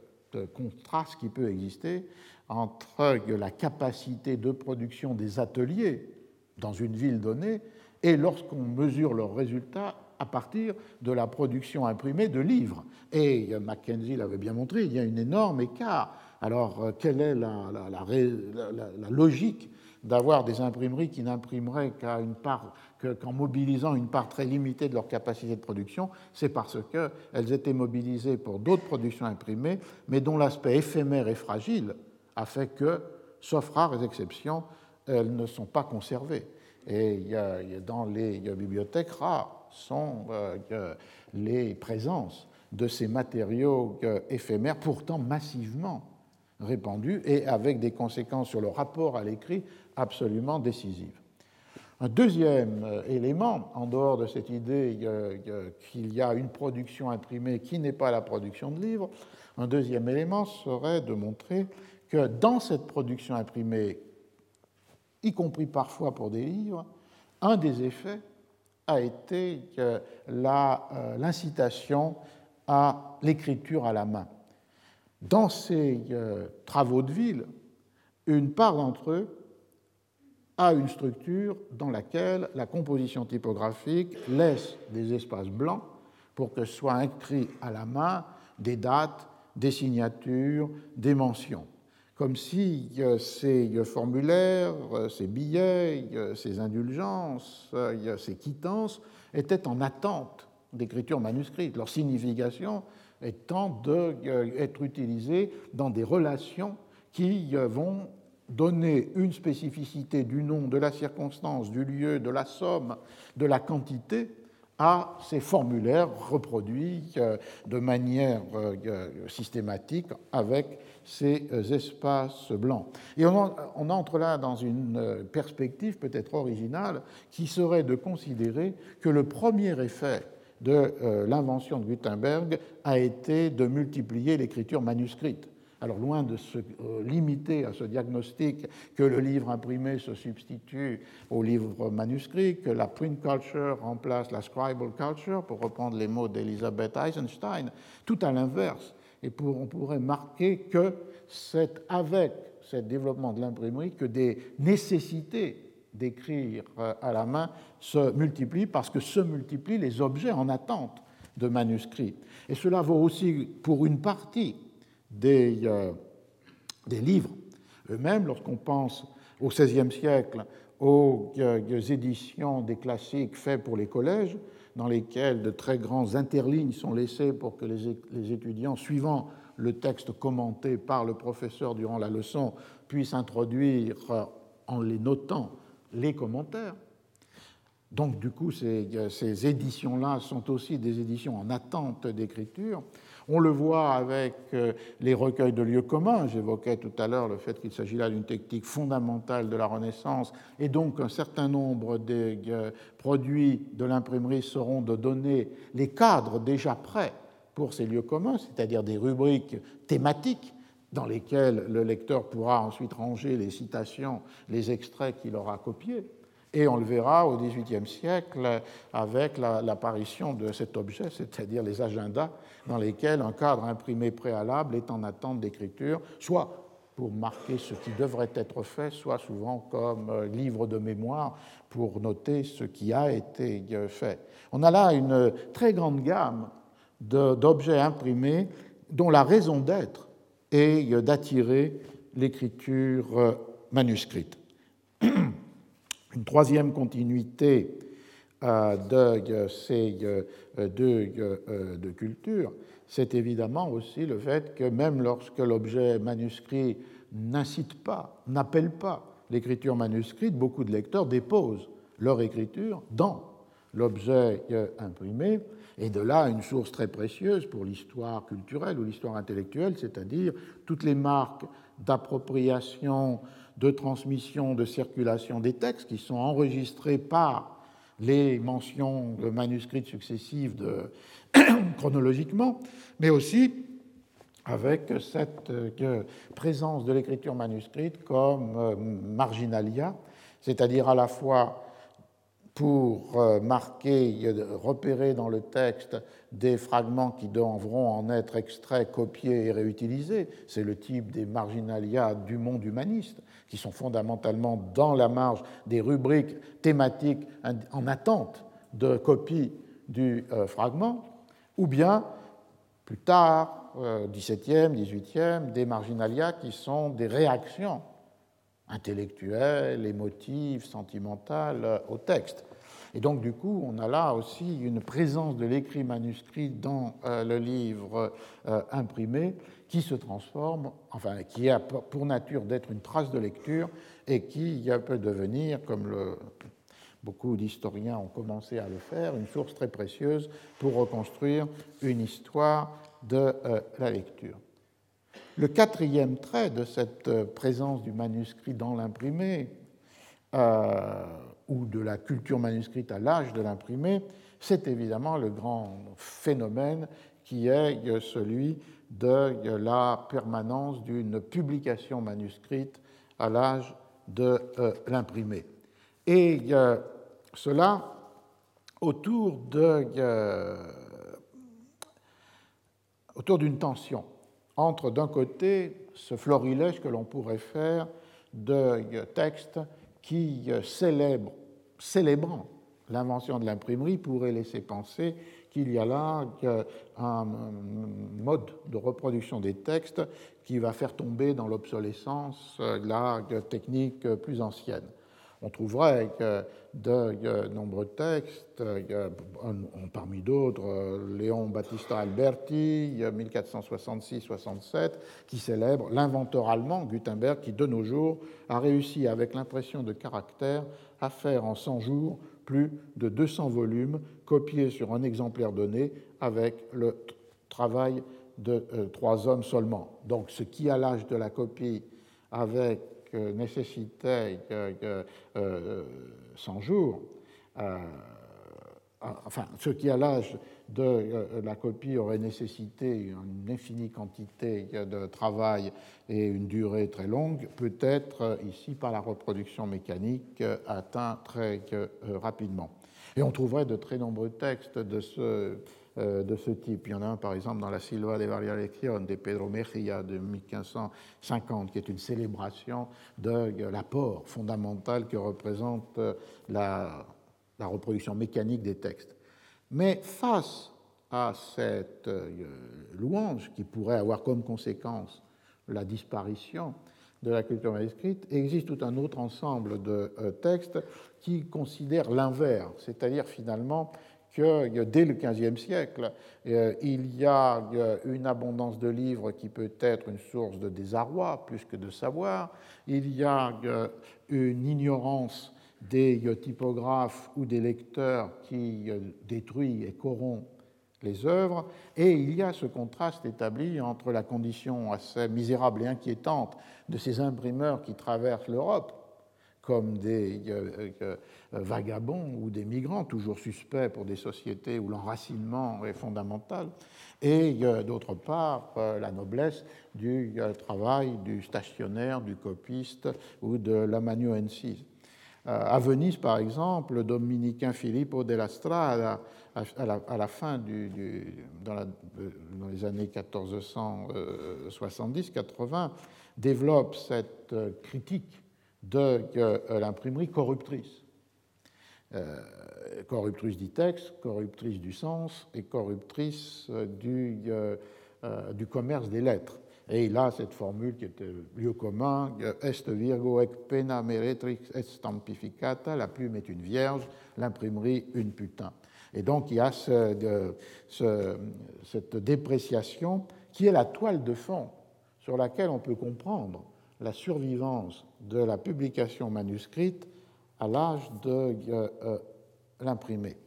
contraste qui peut exister entre la capacité de production des ateliers dans une ville donnée et lorsqu'on mesure leurs résultats à partir de la production imprimée de livres. Et Mackenzie l'avait bien montré, il y a un énorme écart. Alors, euh, quelle est la, logique d'avoir des imprimeries qui n'imprimeraient qu'à une part, qu'en mobilisant une part très limitée de leur capacité de production? C'est parce qu'elles étaient mobilisées pour d'autres productions imprimées, mais dont l'aspect éphémère et fragile a fait que, sauf rares exceptions, elles ne sont pas conservées. Et dans les bibliothèques rares sont euh, les présences de ces matériaux euh, éphémères, pourtant massivement répandus et avec des conséquences sur le rapport à l'écrit absolument décisives. Un deuxième euh, élément, en dehors de cette idée qu'il y a une production imprimée qui n'est pas la production de livres, un deuxième élément serait de montrer que dans cette production imprimée, y compris parfois pour des livres, un des effets a été euh, l'incitation à l'écriture à la main. Dans ces euh, travaux de ville, une part d'entre eux a une structure dans laquelle la composition typographique laisse des espaces blancs pour que soient écrits à la main des dates, des signatures, des mentions comme si ces formulaires, ces billets, ces indulgences, ces quittances étaient en attente d'écriture manuscrite, leur signification étant d'être utilisée dans des relations qui vont donner une spécificité du nom, de la circonstance, du lieu, de la somme, de la quantité à ces formulaires reproduits de manière systématique avec ces espaces blancs. Et on, entre là dans une perspective peut-être originale qui serait de considérer que le premier effet de l'invention de Gutenberg a été de multiplier l'écriture manuscrite. Alors loin de se euh, limiter à ce diagnostic que le livre imprimé se substitue au livre manuscrit, que la print culture remplace la scribal culture, pour reprendre les mots d'Elisabeth Eisenstein, tout à l'inverse. Et on pourrait marquer que c'est avec ce développement de l'imprimerie que des nécessités d'écrire euh, à la main se multiplient parce que se multiplient les objets en attente de manuscrits. Et cela vaut aussi pour une partie des, euh, des livres eux-mêmes, lorsqu'on pense au XVIe siècle aux euh, éditions des classiques faits pour les collèges, dans lesquels de très grands interlignes sont laissés pour que les, étudiants, suivant le texte commenté par le professeur durant la leçon, puissent introduire, euh, en les notant, les commentaires. Donc, du coup, ces, ces éditions-là sont aussi des éditions en attente d'écriture. On le voit avec euh, les recueils de lieux communs. J'évoquais tout à l'heure le fait qu'il s'agit là d'une technique fondamentale de la Renaissance, et donc un certain nombre des euh, produits de l'imprimerie seront de donner les cadres déjà prêts pour ces lieux communs, c'est-à-dire des rubriques thématiques dans lesquelles le lecteur pourra ensuite ranger les citations, les extraits qu'il aura copiés. Et on le verra au XVIIIe siècle avec l'apparition de cet objet, c'est-à-dire les agendas, dans lesquels un cadre imprimé préalable est en attente d'écriture, soit pour marquer ce qui devrait être fait, soit souvent comme euh, livre de mémoire pour noter ce qui a été euh, fait. On a là une très grande gamme d'objets imprimés dont la raison d'être est euh, d'attirer l'écriture manuscrite. Une troisième continuité euh, de ces euh, deux euh, de cultures, c'est évidemment aussi le fait que même lorsque l'objet manuscrit n'incite pas, n'appelle pas l'écriture manuscrite, beaucoup de lecteurs déposent leur écriture dans l'objet imprimé, et de là une source très précieuse pour l'histoire culturelle ou l'histoire intellectuelle, c'est-à-dire toutes les marques d'appropriation de transmission, de circulation des textes qui sont enregistrés par les mentions de manuscrits successives de, chronologiquement, mais aussi avec cette euh, présence de l'écriture manuscrite comme euh, marginalia, c'est-à-dire à la fois pour euh, marquer, repérer dans le texte des fragments qui devront en être extraits, copiés et réutilisés. C'est le type des marginalia du monde humaniste, qui sont fondamentalement dans la marge des rubriques thématiques en attente de copie du euh, fragment, ou bien, plus tard, XVIIe, XVIIIe, des marginalia qui sont des réactions intellectuelle, émotive, sentimentale au texte. Et donc, du coup, on a là aussi une présence de l'écrit manuscrit dans euh, le livre euh, imprimé qui se transforme, enfin, qui a pour nature d'être une trace de lecture et qui peut devenir, comme beaucoup d'historiens ont commencé à le faire, une source très précieuse pour reconstruire une histoire de euh, la lecture. Le quatrième trait de cette euh, présence du manuscrit dans l'imprimé, euh, ou de la culture manuscrite à l'âge de l'imprimé, c'est évidemment le grand phénomène qui est celui de la permanence d'une publication manuscrite à l'âge de euh, l'imprimé. Et cela autour d'une tension entre d'un côté ce florilège que l'on pourrait faire de textes qui célèbrent, célébrant l'invention de l'imprimerie pourrait laisser penser qu'il y a là un mode de reproduction des textes qui va faire tomber dans l'obsolescence la technique plus ancienne. On trouverait de nombreux textes, parmi d'autres, Léon Battista Alberti, 1466-67, qui célèbre l'inventeur allemand Gutenberg, qui de nos jours a réussi avec l'impression de caractère à faire en 100 jours plus de 200 volumes copiés sur un exemplaire donné avec le travail de trois hommes seulement. Donc ce qui, à l'âge de la copie, avec nécessitait 100 jours, enfin, ce qui, à l'âge de euh, la copie aurait nécessité une infinie quantité de travail et une durée très longue, peut être euh, ici par la reproduction mécanique euh, atteint très rapidement. Et on trouverait de très nombreux textes de ce, de ce type. Il y en a un, par exemple, dans la Silva de Varialección de Pedro Mejía de 1550, qui est une célébration de l'apport fondamental que représente la, la reproduction mécanique des textes. Mais face à cette euh, louange qui pourrait avoir comme conséquence la disparition de la culture manuscrite, existe tout un autre ensemble de euh, textes qui considèrent l'inverse, c'est-à-dire finalement que dès le XVe siècle, euh, il y a une abondance de livres qui peut être une source de désarroi plus que de savoir, il y a une ignorance des typographes ou des lecteurs qui euh, détruit et corrompt les œuvres, et il y a ce contraste établi entre la condition assez misérable et inquiétante de ces imprimeurs qui traversent l'Europe comme des euh, euh, vagabonds ou des migrants, toujours suspects pour des sociétés où l'enracinement est fondamental, et d'autre part la noblesse du travail du stationnaire, du copiste ou de l'amanuensis. Euh, à Venise, par exemple, le dominicain Filippo della Strada, à la, fin du, dans, les années 1470-80, développe cette euh, critique de euh, l'imprimerie corruptrice. corruptrice du texte, corruptrice du sens et corruptrice du, du commerce des lettres. Et il a cette formule qui était lieu commun, est virgo ec pena meretrix est stampificata, la plume est une vierge, l'imprimerie une putain. Et donc il y a cette dépréciation qui est la toile de fond sur laquelle on peut comprendre la survivance de la publication manuscrite à l'âge de euh, euh, l'imprimé.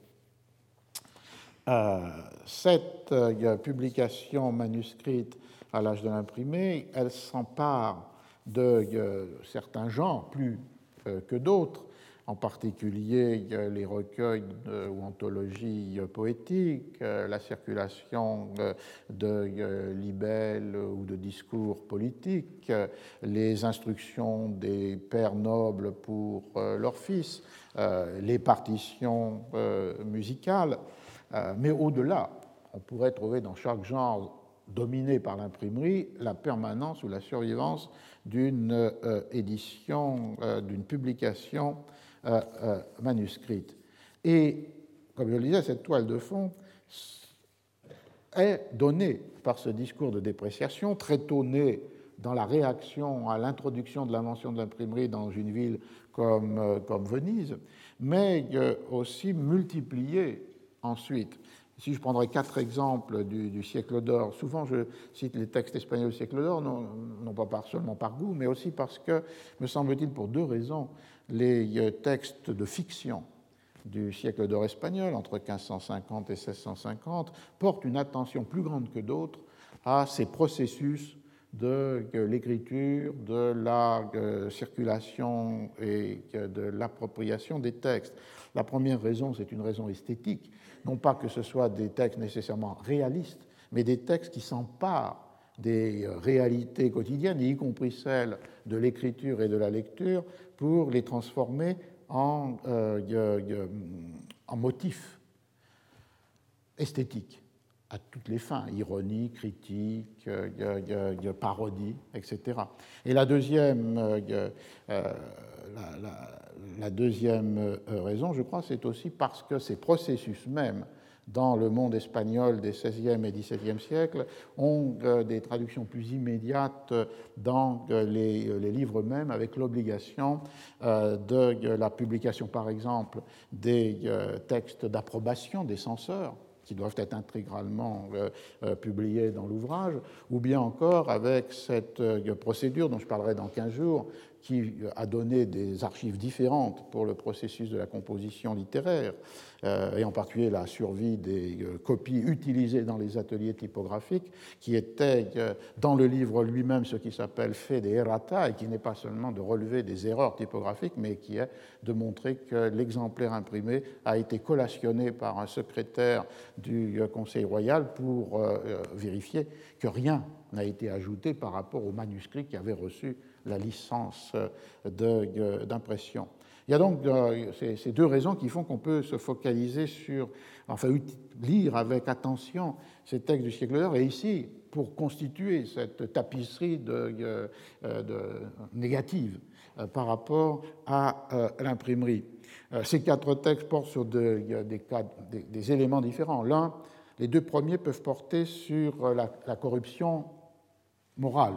Euh, cette publication manuscrite à l'âge de l'imprimé, elle s'empare de euh, certains genres plus euh, que d'autres, en particulier les recueils ou anthologies poétiques, euh, la circulation de libelles ou de discours politiques, les instructions des pères nobles pour leurs fils, les partitions musicales, mais au-delà, on pourrait trouver dans chaque genre dominée par l'imprimerie, la permanence ou la survivance d'une euh, édition, euh, d'une publication euh, manuscrite. Et, comme je le disais, cette toile de fond est donnée par ce discours de dépréciation, très tôt né dans la réaction à l'introduction de l'invention de l'imprimerie dans une ville comme, comme Venise, mais aussi multiplié ensuite si je prendrais quatre exemples du, siècle d'or, souvent je cite les textes espagnols du siècle d'or, non, pas seulement par goût, mais aussi parce que, me semble-t-il, pour deux raisons, les euh, textes de fiction du siècle d'or espagnol, entre 1550 et 1650, portent une attention plus grande que d'autres à ces processus de euh, l'écriture, de la euh, circulation et de l'appropriation des textes. La première raison, c'est une raison esthétique non pas que ce soit des textes nécessairement réalistes, mais des textes qui s'emparent des euh, réalités quotidiennes, y compris celles de l'écriture et de la lecture, pour les transformer en, euh, en motifs esthétiques à toutes les fins, ironie, critique, euh, parodie, etc. Et la deuxième, la, deuxième euh, raison, je crois, c'est aussi parce que ces processus même dans le monde espagnol des XVIe et XVIIe siècles ont euh, des traductions plus immédiates dans euh, les, les livres mêmes, avec l'obligation de la publication, par exemple, des textes d'approbation des censeurs qui doivent être intégralement euh, euh, publiés dans l'ouvrage, ou bien encore avec cette euh, procédure dont je parlerai dans 15 jours, qui a donné des archives différentes pour le processus de la composition littéraire, euh, et en particulier la survie des euh, copies utilisées dans les ateliers typographiques, qui était euh, dans le livre lui-même ce qui s'appelle fait des errata, et qui n'est pas seulement de relever des erreurs typographiques, mais qui est de montrer que l'exemplaire imprimé a été collationné par un secrétaire du Conseil royal pour vérifier que rien n'a été ajouté par rapport au manuscrit qui avait reçu la licence d'impression. Il y a donc euh, ces deux raisons qui font qu'on peut se focaliser sur, enfin, lire avec attention ces textes du siècle d'or. Et ici, pour constituer cette tapisserie de, euh, de négative euh, par rapport à l'imprimerie. Ces quatre textes portent sur des, éléments différents. L'un, les deux premiers peuvent porter sur la corruption morale,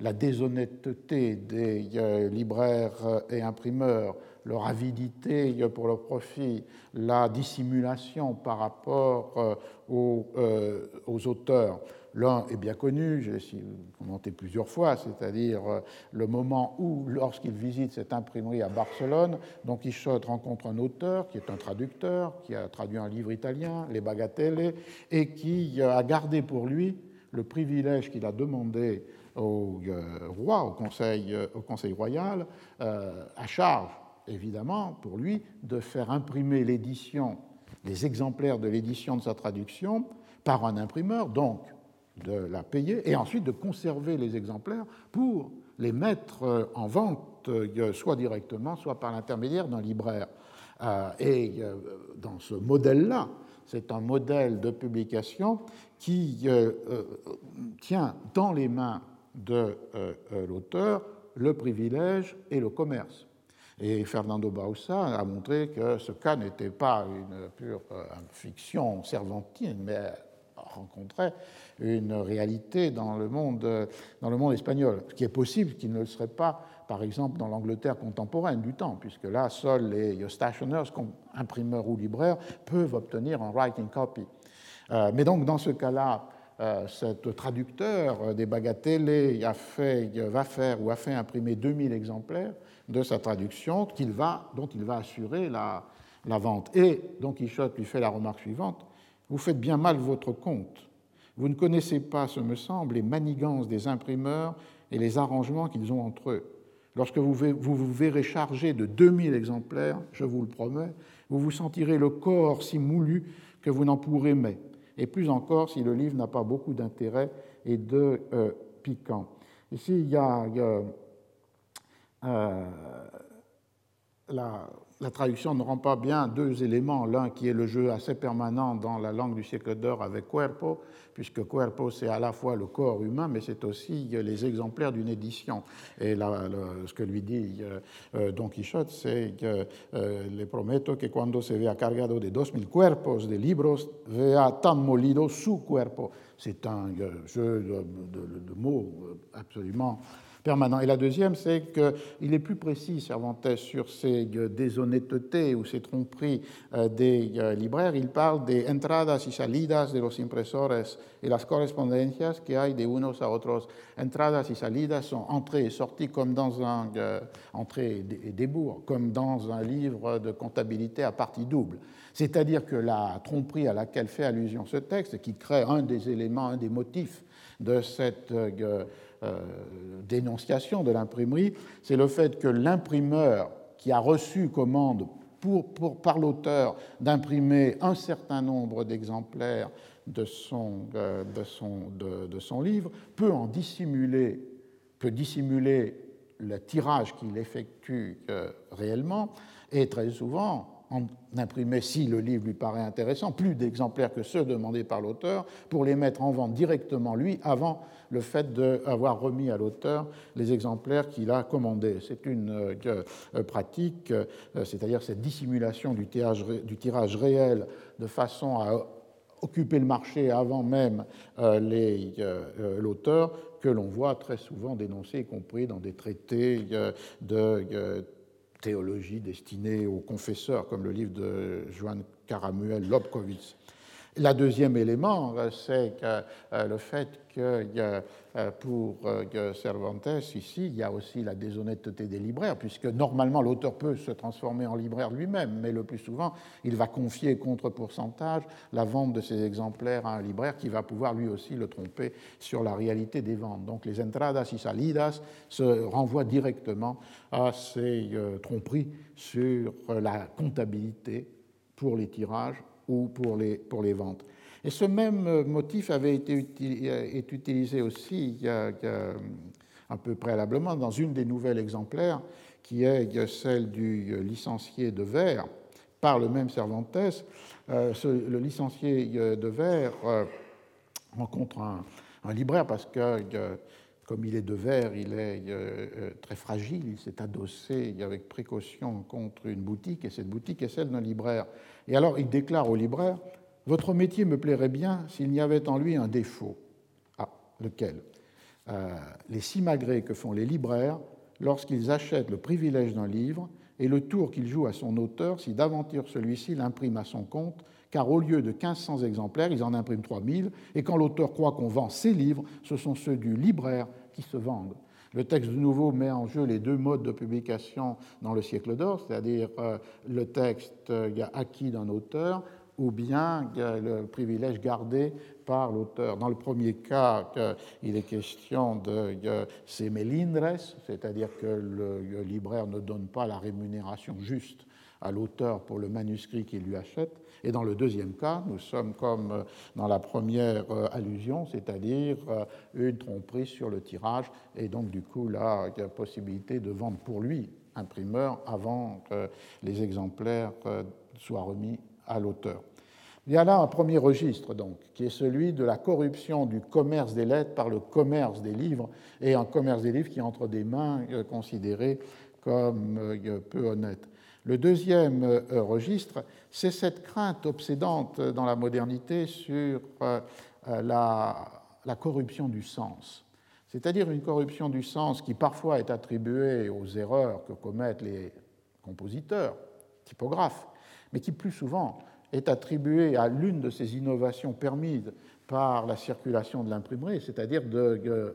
la déshonnêteté des libraires et imprimeurs, leur avidité pour le profit, la dissimulation par rapport euh, euh, aux, auteurs. L'un est bien connu, j'ai commenté plusieurs fois, c'est-à-dire euh, le moment où, lorsqu'il visite cette imprimerie à Barcelone, Don Quichotte rencontre un auteur qui est un traducteur, qui a traduit un livre italien, Les Bagatelles, et qui a gardé pour lui le privilège qu'il a demandé au roi, au conseil, au conseil royal, à charge évidemment, pour lui, de faire imprimer l'édition, les exemplaires de l'édition de sa traduction par un imprimeur, donc de la payer, et ensuite de conserver les exemplaires pour les mettre en vente, euh, soit directement, soit par l'intermédiaire d'un libraire. Euh, et euh, dans ce modèle-là, c'est un modèle de publication qui tient dans les mains de l'auteur le privilège et le commerce. Et Fernando Bausa a montré que ce cas n'était pas une pure euh, fiction cervantine, mais rencontrait une réalité dans le monde, dans le monde espagnol, ce qui est possible qu'il ne le serait pas, par exemple, dans l'Angleterre contemporaine du temps, puisque là, seuls les stationers, imprimeurs ou libraires, peuvent obtenir un writing copy. Euh, mais donc, dans ce cas-là, euh, cet traducteur des bagatelles a fait, va faire ou a fait imprimer 2000 exemplaires de sa traduction va, dont il va assurer la, la vente. Et Don Quichotte lui fait la remarque suivante Vous faites bien mal votre compte. Vous ne connaissez pas, ce me semble, les manigances des imprimeurs et les arrangements qu'ils ont entre eux. Lorsque vous vous verrez chargé de 2000 exemplaires, je vous le promets, vous vous sentirez le corps si moulu que vous n'en pourrez mais, et plus encore si le livre n'a pas beaucoup d'intérêt et de euh, piquant. Ici, il y a, euh, la, traduction ne rend pas bien deux éléments. L'un qui est le jeu assez permanent dans la langue du siècle d'or avec cuerpo, puisque cuerpo c'est à la fois le corps humain, mais c'est aussi les exemplaires d'une édition. Et ce que lui dit euh, euh, Don Quichotte, c'est que le prometo que cuando se vea cargado de 2000 cuerpos de libros, vea tan molido su cuerpo. C'est un jeu de mots absolument permanent. Et la deuxième, c'est qu'il est plus précis, Cervantes, sur ces euh, déshonnêtetés ou ces tromperies euh, des euh, libraires. Il parle des entradas y salidas de los impresores et las correspondencias que hay de unos a otros. Entradas y salidas sont entrées et sorties comme dans un entrée et débours, comme dans un livre de comptabilité à partie double. C'est-à-dire que la tromperie à laquelle fait allusion ce texte, qui crée un des éléments, un des motifs de cette dénonciation de l'imprimerie, c'est le fait que l'imprimeur qui a reçu commande pour, par l'auteur d'imprimer un certain nombre d'exemplaires de son, euh, livre peut en dissimuler le tirage qu'il effectue euh, réellement, et très souvent en imprimer, si le livre lui paraît intéressant, plus d'exemplaires que ceux demandés par l'auteur, pour les mettre en vente directement lui avant le fait d'avoir remis à l'auteur les exemplaires qu'il a commandés. C'est une euh, euh, pratique, euh, c'est-à-dire cette dissimulation du tirage, réel de façon à occuper le marché avant même l'auteur, que l'on voit très souvent dénoncé, y compris dans des traités de théologie destinés aux confesseurs, comme le livre de Joan Caramuel Lobkowitz. La deuxième élément, c'est le fait que euh, pour euh, Cervantes, ici, il y a aussi la déshonnêteté des libraires, puisque normalement l'auteur peut se transformer en libraire lui-même, mais le plus souvent, il va confier contre pourcentage la vente de ses exemplaires à un libraire qui va pouvoir lui aussi le tromper sur la réalité des ventes. Donc les entradas y salidas se renvoient directement à ces euh, tromperies sur la comptabilité pour les tirages ou pour les, pour les ventes. Et ce même motif avait été utilisé aussi un peu préalablement dans une des nouvelles exemplaires, qui est celle du licencié de Vers, par le même Cervantes. Euh, le licencié de Vers euh, rencontre un, libraire parce que comme il est de verre, il est euh, très fragile, il s'est adossé avec précaution contre une boutique, et cette boutique est celle d'un libraire. Et alors il déclare au libraire votre métier me plairait bien s'il n'y avait en lui un défaut. Ah, lequel euh, Les simagrées que font les libraires lorsqu'ils achètent le privilège d'un livre et le tour qu'ils jouent à son auteur si d'aventure celui-ci l'imprime à son compte, car au lieu de 1500 exemplaires, ils en impriment 3000, et quand l'auteur croit qu'on vend ses livres, ce sont ceux du libraire qui se vendent. Le texte de nouveau met en jeu les deux modes de publication dans le siècle d'or, c'est-à-dire euh, le texte euh, acquis d'un auteur ou bien le privilège gardé par l'auteur. Dans le premier cas, il est question de ces melindres, c'est-à-dire que le libraire ne donne pas la rémunération juste à l'auteur pour le manuscrit qu'il lui achète. Et dans le deuxième cas, nous sommes comme dans la première euh, allusion, c'est-à-dire euh, une tromperie sur le tirage, et donc du coup, là, il y a possibilité de vendre pour lui, imprimeur, avant que les exemplaires euh, soient remis à l'auteur. Il y a là un premier registre, donc, qui est celui de la corruption du commerce des lettres par le commerce des livres, et un commerce des livres qui entre des mains euh, considérées comme euh, peu honnêtes. Le deuxième euh, registre, c'est cette crainte obsédante dans la modernité sur la, la corruption du sens, c'est-à-dire une corruption du sens qui parfois est attribuée aux erreurs que commettent les compositeurs, typographes, mais qui plus souvent est attribué à l'une de ces innovations permises par la circulation de l'imprimerie, c'est-à-dire de euh,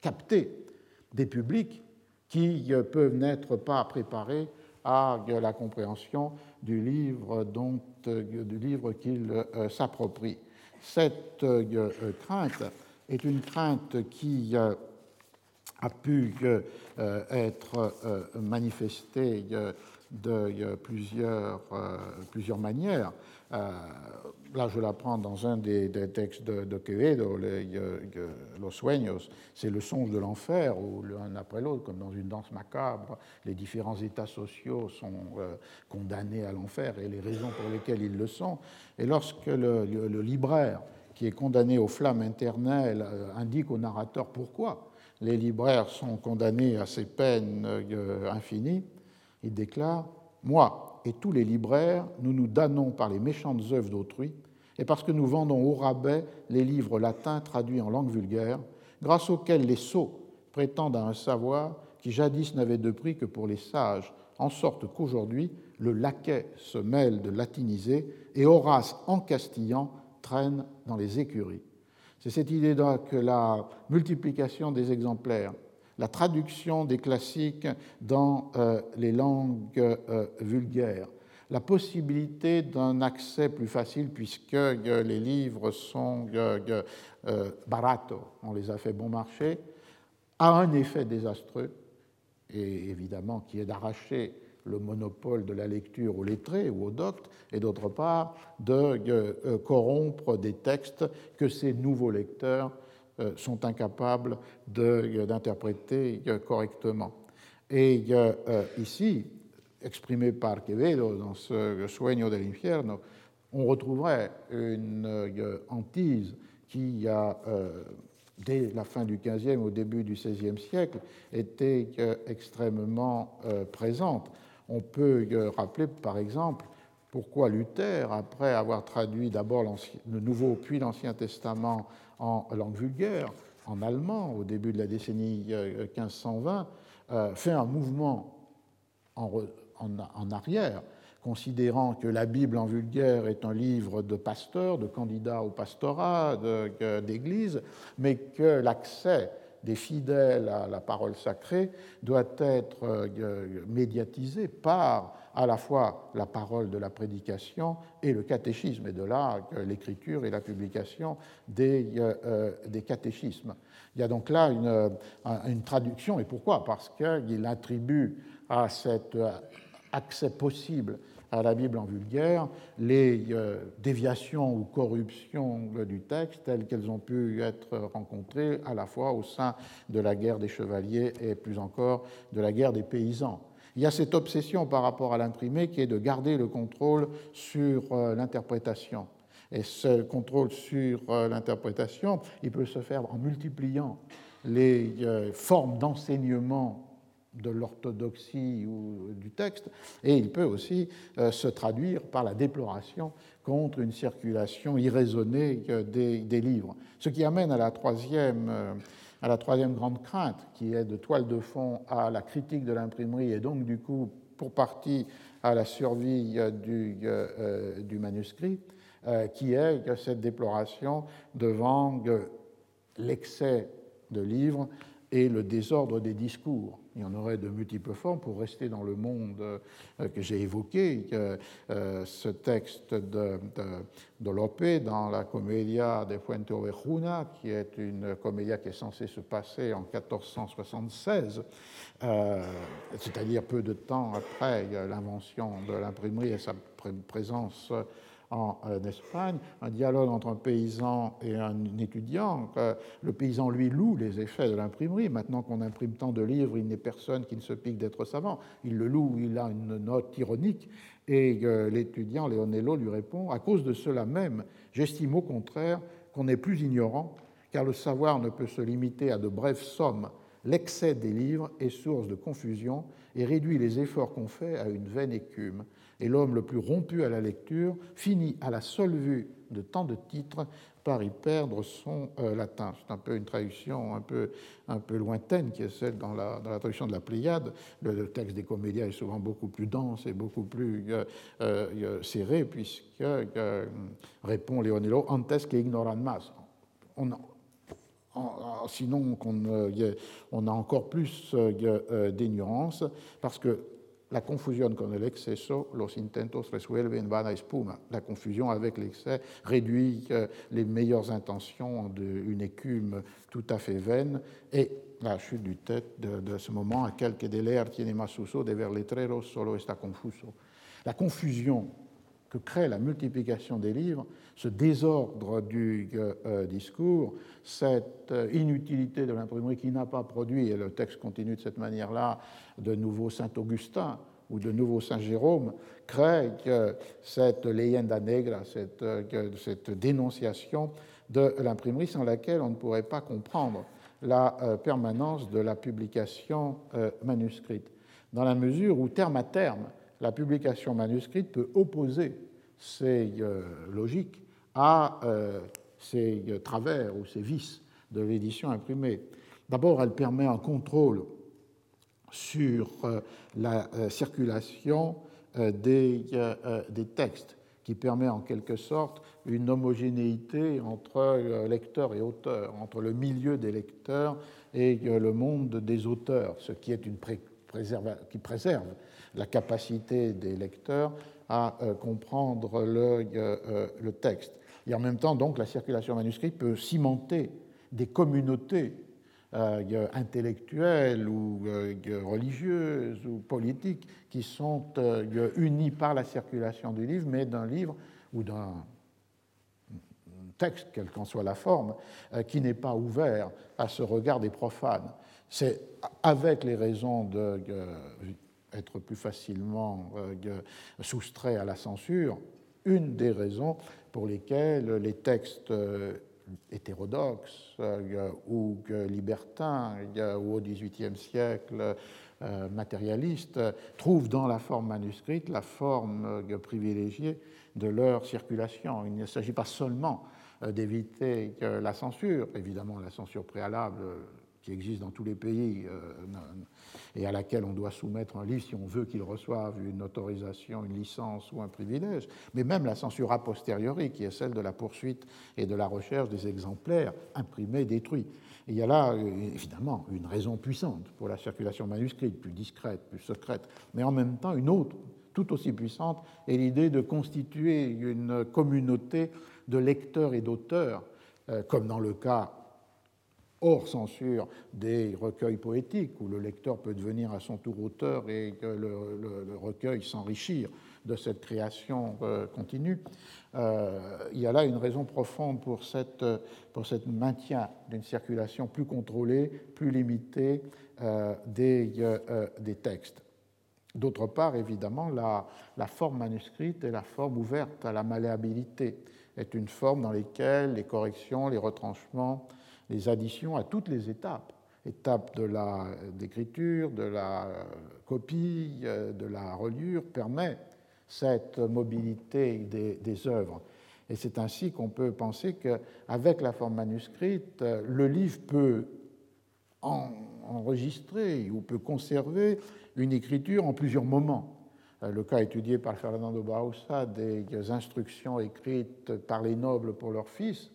capter des publics qui euh, peuvent n'être pas préparés à euh, la compréhension du livre, dont, du livre qu'ils s'approprient. Cette crainte est une crainte qui a pu être manifestée de plusieurs, euh, plusieurs manières. Euh, là, je la prends dans un des, textes de, Quevedo, Los Sueños, c'est le songe de l'enfer, où l'un après l'autre, comme dans une danse macabre, les différents états sociaux sont euh, condamnés à l'enfer et les raisons pour lesquelles ils le sont. Et lorsque le, libraire, qui est condamné aux flammes internelles, indique au narrateur pourquoi les libraires sont condamnés à ces peines infinies, il déclare Moi et tous les libraires, nous nous damnons par les méchantes œuvres d'autrui, et parce que nous vendons au rabais les livres latins traduits en langue vulgaire, grâce auxquels les sots prétendent à un savoir qui jadis n'avait de prix que pour les sages, en sorte qu'aujourd'hui le laquais se mêle de latiniser et Horace en castillan traîne dans les écuries. C'est cette idée-là que la multiplication des exemplaires la traduction des classiques dans euh, les langues euh, vulgaires, la possibilité d'un accès plus facile puisque euh, les livres sont barato, on les a fait bon marché, a un effet désastreux, et évidemment qui est d'arracher le monopole de la lecture aux lettrés ou aux doctes, et d'autre part de corrompre des textes que ces nouveaux lecteurs sont incapables euh, d'interpréter euh, correctement. Et ici, exprimé par Quevedo dans ce Sueño del Infierno, on retrouverait une hantise qui a, dès la fin du XVe au début du XVIe siècle, été extrêmement présente. On peut rappeler, par exemple, pourquoi Luther, après avoir traduit d'abord le Nouveau puis l'Ancien Testament en langue vulgaire, en allemand, au début de la décennie 1520, euh, euh, fait un mouvement en, arrière considérant que la Bible en vulgaire est un livre de pasteurs, de candidats au pastorat, d'église, mais que l'accès des fidèles à la parole sacrée doit être euh, médiatisé par à la fois la parole de la prédication et le catéchisme, et de là l'écriture et la publication des, euh, euh, des, catéchismes. Il y a donc là une, une traduction, et pourquoi? Parce qu'il attribue à cet accès possible à la Bible en vulgaire les euh, déviations ou corruptions du texte telles qu'elles ont pu être rencontrées à la fois au sein de la guerre des chevaliers et plus encore de la guerre des paysans. Il y a cette obsession par rapport à l'imprimé qui est de garder le contrôle sur euh, l'interprétation. Et ce contrôle sur euh, l'interprétation, il peut se faire en multipliant les formes d'enseignement de l'orthodoxie ou du texte, et il peut aussi euh, se traduire par la déploration contre une circulation irraisonnée euh, des, livres. Ce qui amène à la, troisième, euh, à la troisième grande crainte, qui est de toile de fond à la critique de l'imprimerie et donc du coup pour partie à la survie du, du manuscrit, qui est cette déploration devant l'excès de livres et le désordre des discours. Il y en aurait de multiples formes pour rester dans le monde euh, que j'ai évoqué. Euh, ce texte de, de, dans la Commedia de Fuente Ovejuna, qui est une comédia qui est censée se passer en 1476, euh, c'est-à-dire peu de temps après l'invention de l'imprimerie et sa présence en euh, Espagne, un dialogue entre un paysan et un étudiant. Le paysan, lui, loue les effets de l'imprimerie. Maintenant qu'on imprime tant de livres, il n'est personne qui ne se pique d'être savant. Il le loue, il a une note ironique. Et euh, l'étudiant, Leonello, lui répond À cause de cela même, j'estime au contraire qu'on est plus ignorant, car le savoir ne peut se limiter à de brèves sommes. L'excès des livres est source de confusion et réduit les efforts qu'on fait à une vaine écume et l'homme le plus rompu à la lecture finit à la seule vue de tant de titres par y perdre son euh, latin. C'est un peu une traduction un peu, un peu lointaine qui est celle dans la, dans la traduction de la Pléiade. Le, texte des comédiens est souvent beaucoup plus dense et beaucoup plus euh, euh, serré, puisque répond Leonello, antes que ignoran mas. On, sinon, on, on, a encore plus d'ignorance, parce que la confusion con el exceso, los intentos resuelven vana espuma. La confusion avec l'excès réduit euh, les meilleures intentions en une écume tout à fait vaine. Et la chute du tête de, ce moment, à quelques de leer tiene más uso, de ver letreros solo está confuso. La confusion que crée la multiplication des livres, ce désordre du euh, euh, discours, cette inutilité de l'imprimerie qui n'a pas produit, et le texte continue de cette manière-là, de nouveau Saint-Augustin ou de nouveau Saint-Jérôme, crée cette leyenda negra, cette, cette dénonciation de l'imprimerie sans laquelle on ne pourrait pas comprendre la euh, permanence de la publication euh, manuscrite, dans la mesure où, terme à terme, la publication manuscrite peut opposer ces euh, logiques à ces travers ou ces vices de l'édition imprimée. D'abord, elle permet un contrôle sur euh, la euh, circulation euh, des, des, textes, qui permet en quelque sorte une homogénéité entre lecteurs et auteurs, entre le milieu des lecteurs et le monde des auteurs, ce qui, est une qui préserve la capacité des lecteurs à comprendre le, le texte. Et en même temps, donc, la circulation manuscrite peut cimenter des communautés euh, intellectuelles ou euh, religieuses ou politiques qui sont euh, unies par la circulation du livre, mais d'un livre ou d'un texte, quelle qu'en soit la forme, qui n'est pas ouvert à ce regard des profanes. C'est avec les raisons d'être plus facilement soustrait à la censure, une des raisons pour lesquelles les textes hétérodoxes euh, ou libertins ou au XVIIIe siècle euh, matérialistes trouvent dans la forme manuscrite la forme euh, privilégiée de leur circulation. Il ne s'agit pas seulement d'éviter la censure, évidemment la censure préalable qui existe dans tous les pays et à laquelle on doit soumettre un livre si on veut qu'il reçoive une autorisation, une licence ou un privilège, mais même la censure a posteriori, qui est celle de la poursuite et de la recherche des exemplaires imprimés, détruits. il y a là, évidemment, une raison puissante pour la circulation manuscrite, plus discrète, plus secrète, mais en même temps une autre, tout aussi puissante, est l'idée de constituer une communauté de lecteurs et d'auteurs, euh, comme dans le cas hors censure des recueils poétiques, où le lecteur peut devenir à son tour auteur et que le, recueil s'enrichir de cette création euh, continue. Euh, il y a là une raison profonde pour, cette, pour ce maintien d'une circulation plus contrôlée, plus limitée euh, des, des, textes. D'autre part, évidemment, la, la, forme manuscrite et la forme ouverte à la malléabilité est une forme dans laquelle les corrections, les retranchements, les additions à toutes les étapes, étapes de d'écriture, de la copie, euh, de la reliure, permet cette mobilité des, œuvres. Et c'est ainsi qu'on peut penser qu'avec la forme manuscrite, le livre peut enregistrer ou peut conserver une écriture en plusieurs moments. Euh, le cas étudié par Fernando Bausa des instructions écrites par les nobles pour leurs fils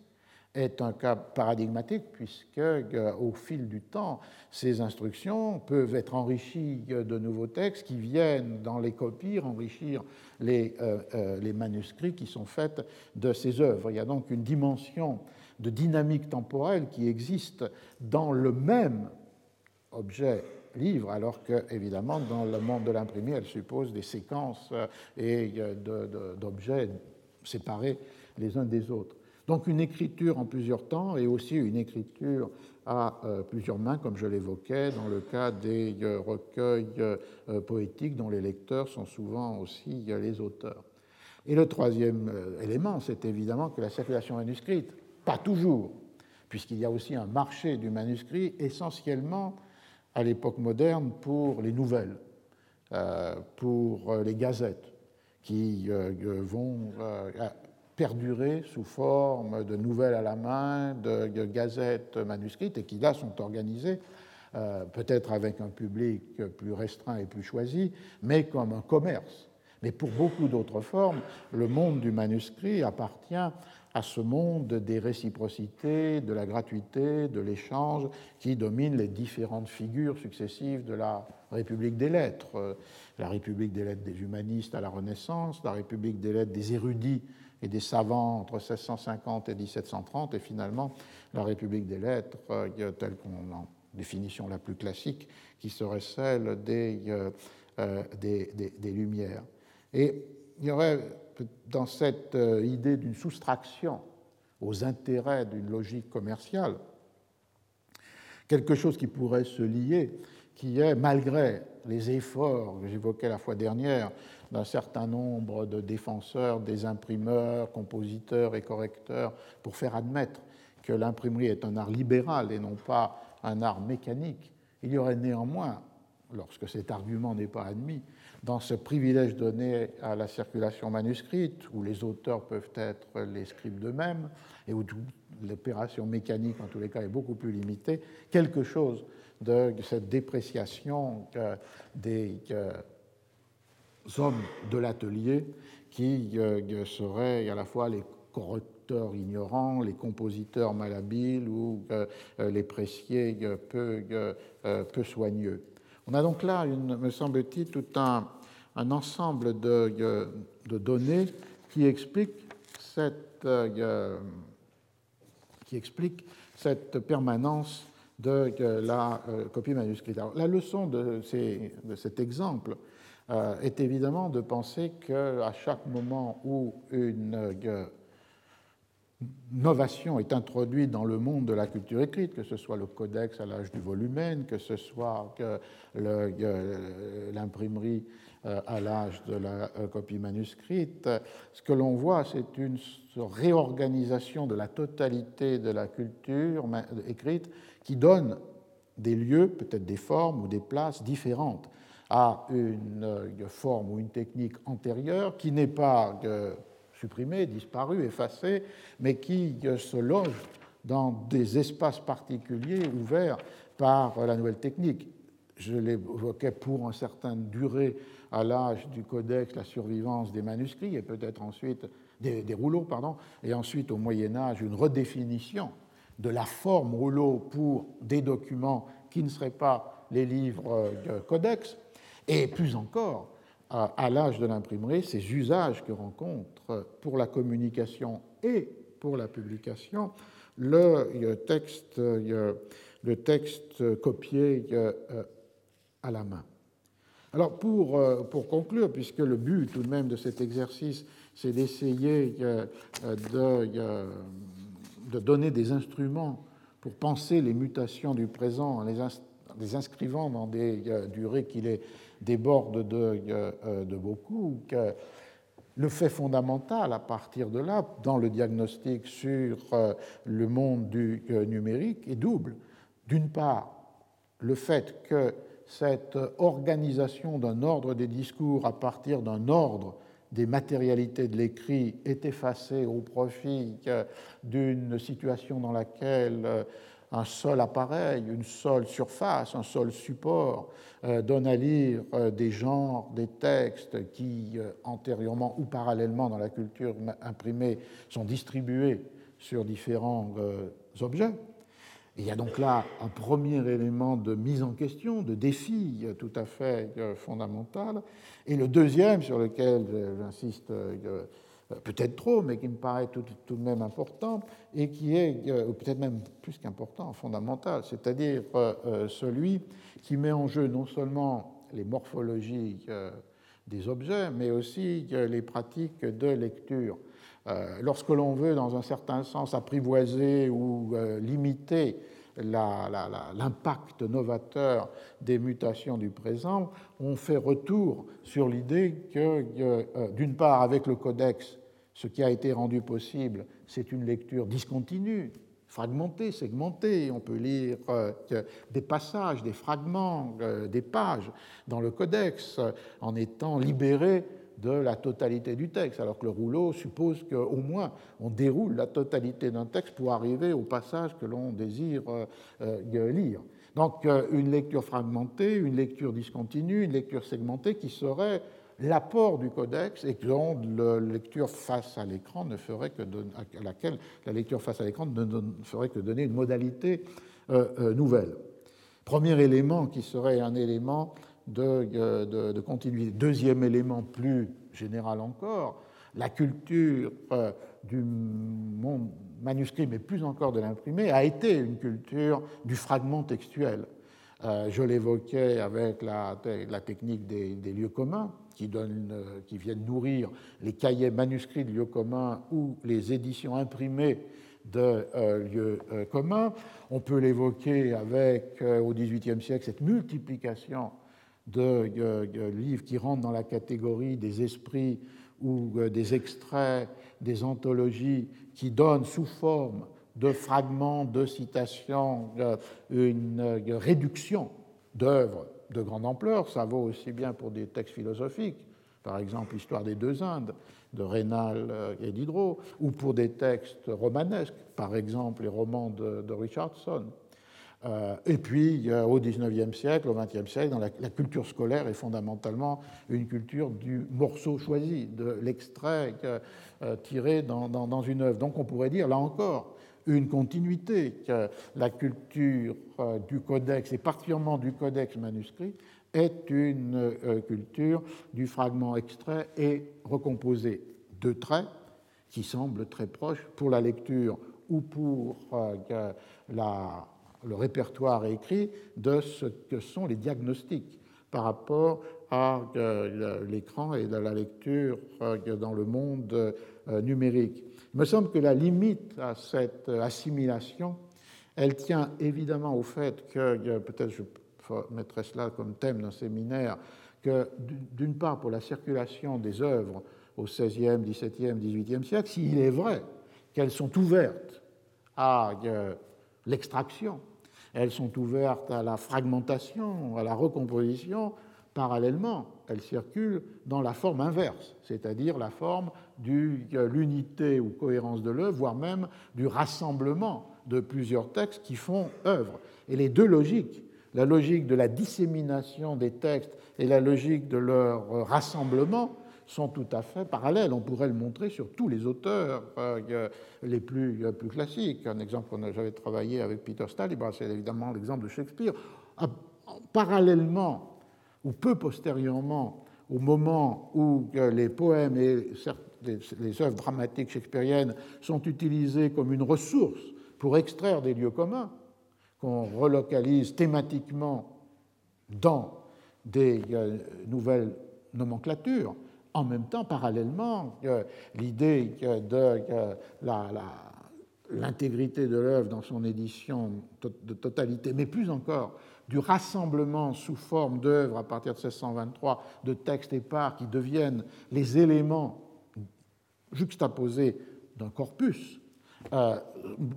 est un cas paradigmatique puisque, euh, au fil du temps, ces instructions peuvent être enrichies de nouveaux textes qui viennent dans les copies enrichir les, euh, euh, les manuscrits qui sont faits de ces œuvres. Il y a donc une dimension de dynamique temporelle qui existe dans le même objet livre, alors que, évidemment, dans le monde de l'imprimé, elle suppose des séquences et d'objets séparés les uns des autres. Donc une écriture en plusieurs temps et aussi une écriture à euh, plusieurs mains, comme je l'évoquais, dans le cas des euh, recueils euh, poétiques dont les lecteurs sont souvent aussi les auteurs. Et le troisième élément, c'est évidemment que la circulation manuscrite, pas toujours, puisqu'il y a aussi un marché du manuscrit essentiellement à l'époque moderne pour les nouvelles, pour les gazettes, qui vont perdurer sous forme de nouvelles à la main, de, gazettes manuscrites, et qui là sont organisées euh, peut-être avec un public plus restreint et plus choisi, mais comme un commerce. Mais pour beaucoup d'autres formes, le monde du manuscrit appartient à ce monde des réciprocités, de la gratuité, de l'échange qui domine les différentes figures successives de la République des lettres. La République des lettres des humanistes à la Renaissance, la République des lettres des érudits et des savants entre 1650 et 1730, et finalement la République des lettres, euh, telle qu'on en définition la plus classique, qui serait celle des, euh, euh, des, des, Lumières. Et il y aurait dans cette idée d'une soustraction aux intérêts d'une logique commerciale quelque chose qui pourrait se lier, qui est, malgré les efforts que j'évoquais la fois dernière d'un certain nombre de défenseurs, des imprimeurs, compositeurs et correcteurs, pour faire admettre que l'imprimerie est un art libéral et non pas un art mécanique, il y aurait néanmoins, lorsque cet argument n'est pas admis, dans ce privilège donné à la circulation manuscrite, où les auteurs peuvent être les scribes d'eux-mêmes, et où l'opération mécanique, en tous les cas, est beaucoup plus limitée, quelque chose de cette dépréciation des hommes de l'atelier qui euh, seraient à la fois les correcteurs ignorants, les compositeurs malhabiles ou euh, les pressiers peu, soigneux. On a donc là, me semble-t-il, tout un, ensemble de, données qui expliquent cette, euh, qui explique cette permanence de la copie manuscrite. la leçon de cet exemple euh, est évidemment de penser qu'à chaque moment où une euh, innovation est introduite dans le monde de la culture écrite, que ce soit le codex à l'âge du volumen, que ce soit l'imprimerie euh, à l'âge de la copie manuscrite, ce que l'on voit, c'est une réorganisation de la totalité de la culture écrite qui donne des lieux, peut-être des formes ou des places différentes à une forme ou une technique antérieure qui n'est pas euh, supprimée, disparue, effacée, mais qui euh, se loge dans des espaces particuliers ouverts par la nouvelle technique. Je l'évoquais pour une certaine durée à l'âge du codex, la survivance des manuscrits et peut-être ensuite des, des, rouleaux, pardon, et ensuite au Moyen Âge une redéfinition de la forme rouleau pour des documents qui ne seraient pas les livres codex, et plus encore à l'âge de l'imprimerie, ces usages que rencontre pour la communication et pour la publication le texte, le texte copié à la main. Alors pour, pour conclure, puisque le but tout de même de cet exercice, c'est d'essayer de, de, donner des instruments pour penser les mutations du présent en les, inscrivant dans des durées qui les débordent de, de beaucoup, que le fait fondamental à partir de là, dans le diagnostic sur euh, le monde du euh, numérique, est double. D'une part, le fait que cette organisation d'un ordre des discours à partir d'un ordre des matérialités de l'écrit est effacée au profit euh, d'une situation dans laquelle un seul appareil, une seule surface, un seul support euh, donne à lire euh, des genres, des textes qui, euh, antérieurement ou parallèlement dans la culture imprimée, sont distribués sur différents objets. il y a donc là un premier élément de mise en question, de défi tout à fait fondamental. Et le deuxième, sur lequel j'insiste peut-être trop, mais qui me paraît tout, de même important, et qui est euh, peut-être même plus qu'important, fondamental, c'est-à-dire euh, celui qui met en jeu non seulement les morphologies des objets, mais aussi les pratiques de lecture. Lorsque l'on veut, dans un certain sens, apprivoiser ou limiter l'impact novateur des mutations du présent, on fait retour sur l'idée que, euh, d'une part, avec le codex, ce qui a été rendu possible, c'est une lecture discontinue, fragmentée, segmentée. On peut lire euh, des passages, des fragments, euh, des pages dans le codex en étant libéré de la totalité du texte, alors que le rouleau suppose qu'au moins on déroule la totalité d'un texte pour arriver au passage que l'on désire euh, euh, lire. Donc euh, une lecture fragmentée, une lecture discontinue, une lecture segmentée qui serait l'apport du codex et dont la lecture face à l'écran ne ferait que laquelle la lecture face à l'écran ne, ferait que donner une modalité nouvelle. Premier élément qui serait un élément euh, de, de, continuité. Deuxième élément plus général encore, la culture euh, du manuscrit, mais plus encore de l'imprimé, a été une culture du fragment textuel. Euh, je l'évoquais avec la technique des, lieux communs, qui, donne, qui viennent nourrir les cahiers manuscrits de lieux communs ou les éditions imprimées de lieux communs. On peut l'évoquer avec, au XVIIIe siècle, cette multiplication de, livres qui rentrent dans la catégorie des esprits ou euh, des extraits, des anthologies qui donnent sous forme de fragments, de citations, une euh, réduction d'œuvres de grande ampleur. Ça vaut aussi bien pour des textes philosophiques, par exemple l'histoire des deux Indes de Rénal euh, et Diderot, ou pour des textes romanesques, par exemple les romans de Richardson. Euh, et puis, au XIXe siècle, au XXe siècle, dans la, culture scolaire est fondamentalement une culture du morceau choisi, de l'extrait euh, tiré dans, une œuvre. Donc on pourrait dire, là encore, une continuité, que la culture euh, du codex, et particulièrement du codex manuscrit, est une culture du fragment extrait et recomposé. de traits qui semblent très proches pour la lecture ou pour la le répertoire écrit de ce que sont les diagnostics par rapport à euh, l'écran et à la lecture euh, dans le monde euh, numérique. Il me semble que la limite à cette assimilation, elle tient évidemment au fait que, peut-être je mettrai cela comme thème d'un séminaire, que d'une part pour la circulation des œuvres au XVIe, XVIIe, XVIIIe siècle, s'il est vrai qu'elles sont ouvertes à l'extraction elles sont ouvertes à la fragmentation, à la recomposition. Parallèlement, elle circule dans la forme inverse, c'est-à-dire la forme de l'unité ou cohérence de l'œuvre, voire même du rassemblement de plusieurs textes qui font œuvre. Et les deux logiques, la logique de la dissémination des textes et la logique de leur rassemblement, sont tout à fait parallèles. On pourrait le montrer sur tous les auteurs euh, les plus, classiques. Un exemple qu'on j'avais travaillé avec Peter Stalibra, c'est évidemment l'exemple de Shakespeare. Ah, parallèlement, ou peu postérieurement, au moment où euh, les poèmes et les œuvres dramatiques shakespeariennes sont utilisés comme une ressource pour extraire des lieux communs, qu'on relocalise thématiquement dans des euh, nouvelles nomenclatures, en même temps, parallèlement, l'idée de l'intégrité de l'œuvre dans son édition de totalité, mais plus encore du rassemblement sous forme d'œuvres à partir de 1623 de textes épars qui deviennent les éléments juxtaposés d'un corpus, euh,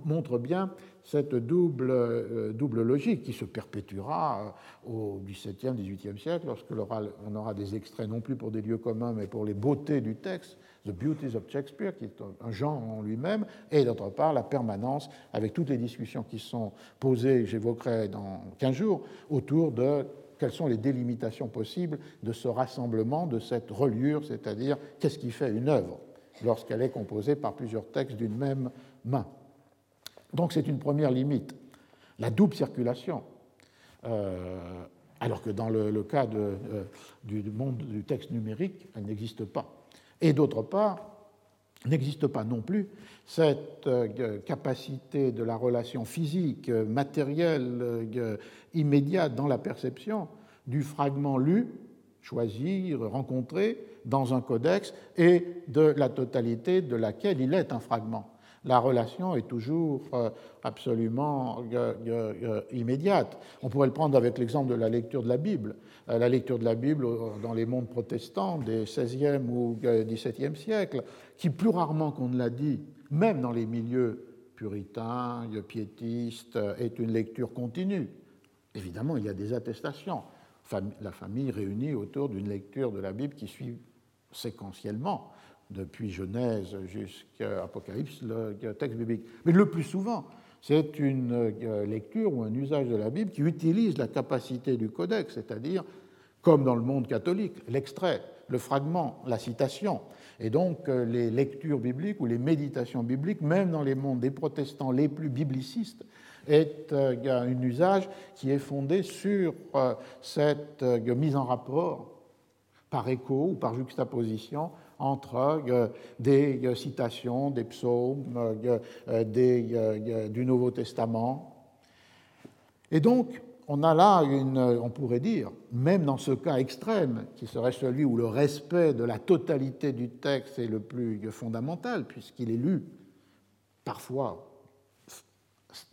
montre bien cette double, euh, double logique qui se perpétuera euh, au XVIIe, XVIIIe siècle, lorsque on aura des extraits non plus pour des lieux communs, mais pour les beautés du texte, The Beauties of Shakespeare, qui est un genre en lui-même, et d'autre part la permanence, avec toutes les discussions qui sont posées, j'évoquerai dans 15 jours, autour de quelles sont les délimitations possibles de ce rassemblement, de cette reliure, c'est-à-dire qu'est-ce qui fait une œuvre? Lorsqu'elle est composée par plusieurs textes d'une même main. Donc c'est une première limite, la double circulation. Euh, alors que dans le, cas euh, du monde du texte numérique, elle n'existe pas. Et d'autre part, n'existe pas non plus cette euh, capacité de la relation physique, matérielle, immédiate dans la perception du fragment lu, choisi, rencontré dans un codex et de la totalité de laquelle il est un fragment la relation est toujours euh, absolument euh, euh, immédiate. On pourrait le prendre avec l'exemple de la lecture de la Bible. La lecture de la Bible dans les mondes protestants des XVIe ou XVIIe siècles, qui plus rarement qu'on ne l'a dit, même dans les milieux puritains, piétistes, est une lecture continue. Évidemment, il y a des attestations. La famille réunie autour d'une lecture de la Bible qui suit séquentiellement depuis Genèse jusqu'à Apocalypse, le texte biblique. Mais le plus souvent, c'est une euh, lecture ou un usage de la Bible qui utilise la capacité du codex, c'est-à-dire, comme dans le monde catholique, l'extrait, le fragment, la citation. Et donc, euh, les lectures bibliques ou les méditations bibliques, même dans les mondes des protestants les plus biblicistes, est euh, un usage qui est fondé sur cette mise en rapport par écho ou par juxtaposition entre euh, des euh, citations des psaumes, euh, du Nouveau Testament. Et donc, on a là une, on pourrait dire, même dans ce cas extrême, qui serait celui où le respect de la totalité du texte est le plus fondamental, puisqu'il est lu parfois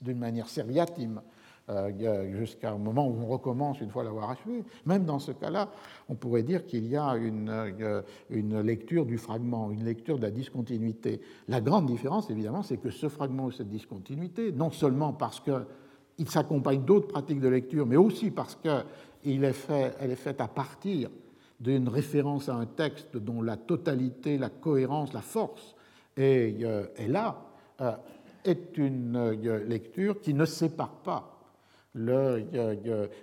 d'une manière serviatime, euh, jusqu'à un moment où on recommence une fois l'avoir achevé. Même dans ce cas-là, on pourrait dire qu'il y a une, euh, une, lecture du fragment, une lecture de la discontinuité. La grande différence, évidemment, c'est que ce fragment ou cette discontinuité, non seulement parce qu'il s'accompagne d'autres pratiques de lecture, mais aussi parce qu'elle est, fait, est faite à partir d'une référence à un texte dont la totalité, la cohérence, la force est, euh, est là, est une lecture qui ne sépare pas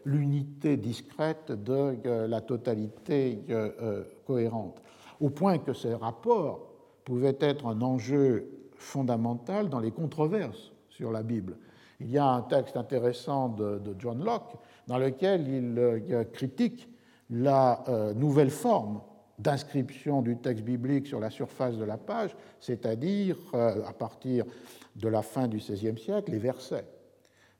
l'unité discrète de la totalité euh, cohérente, au point que ces rapports pouvaient être un enjeu fondamental dans les controverses sur la Bible. Il y a un texte intéressant de, John Locke dans lequel il euh, critique la euh, nouvelle forme d'inscription du texte biblique sur la surface de la page, c'est-à-dire à partir de la fin du XVIe siècle, les versets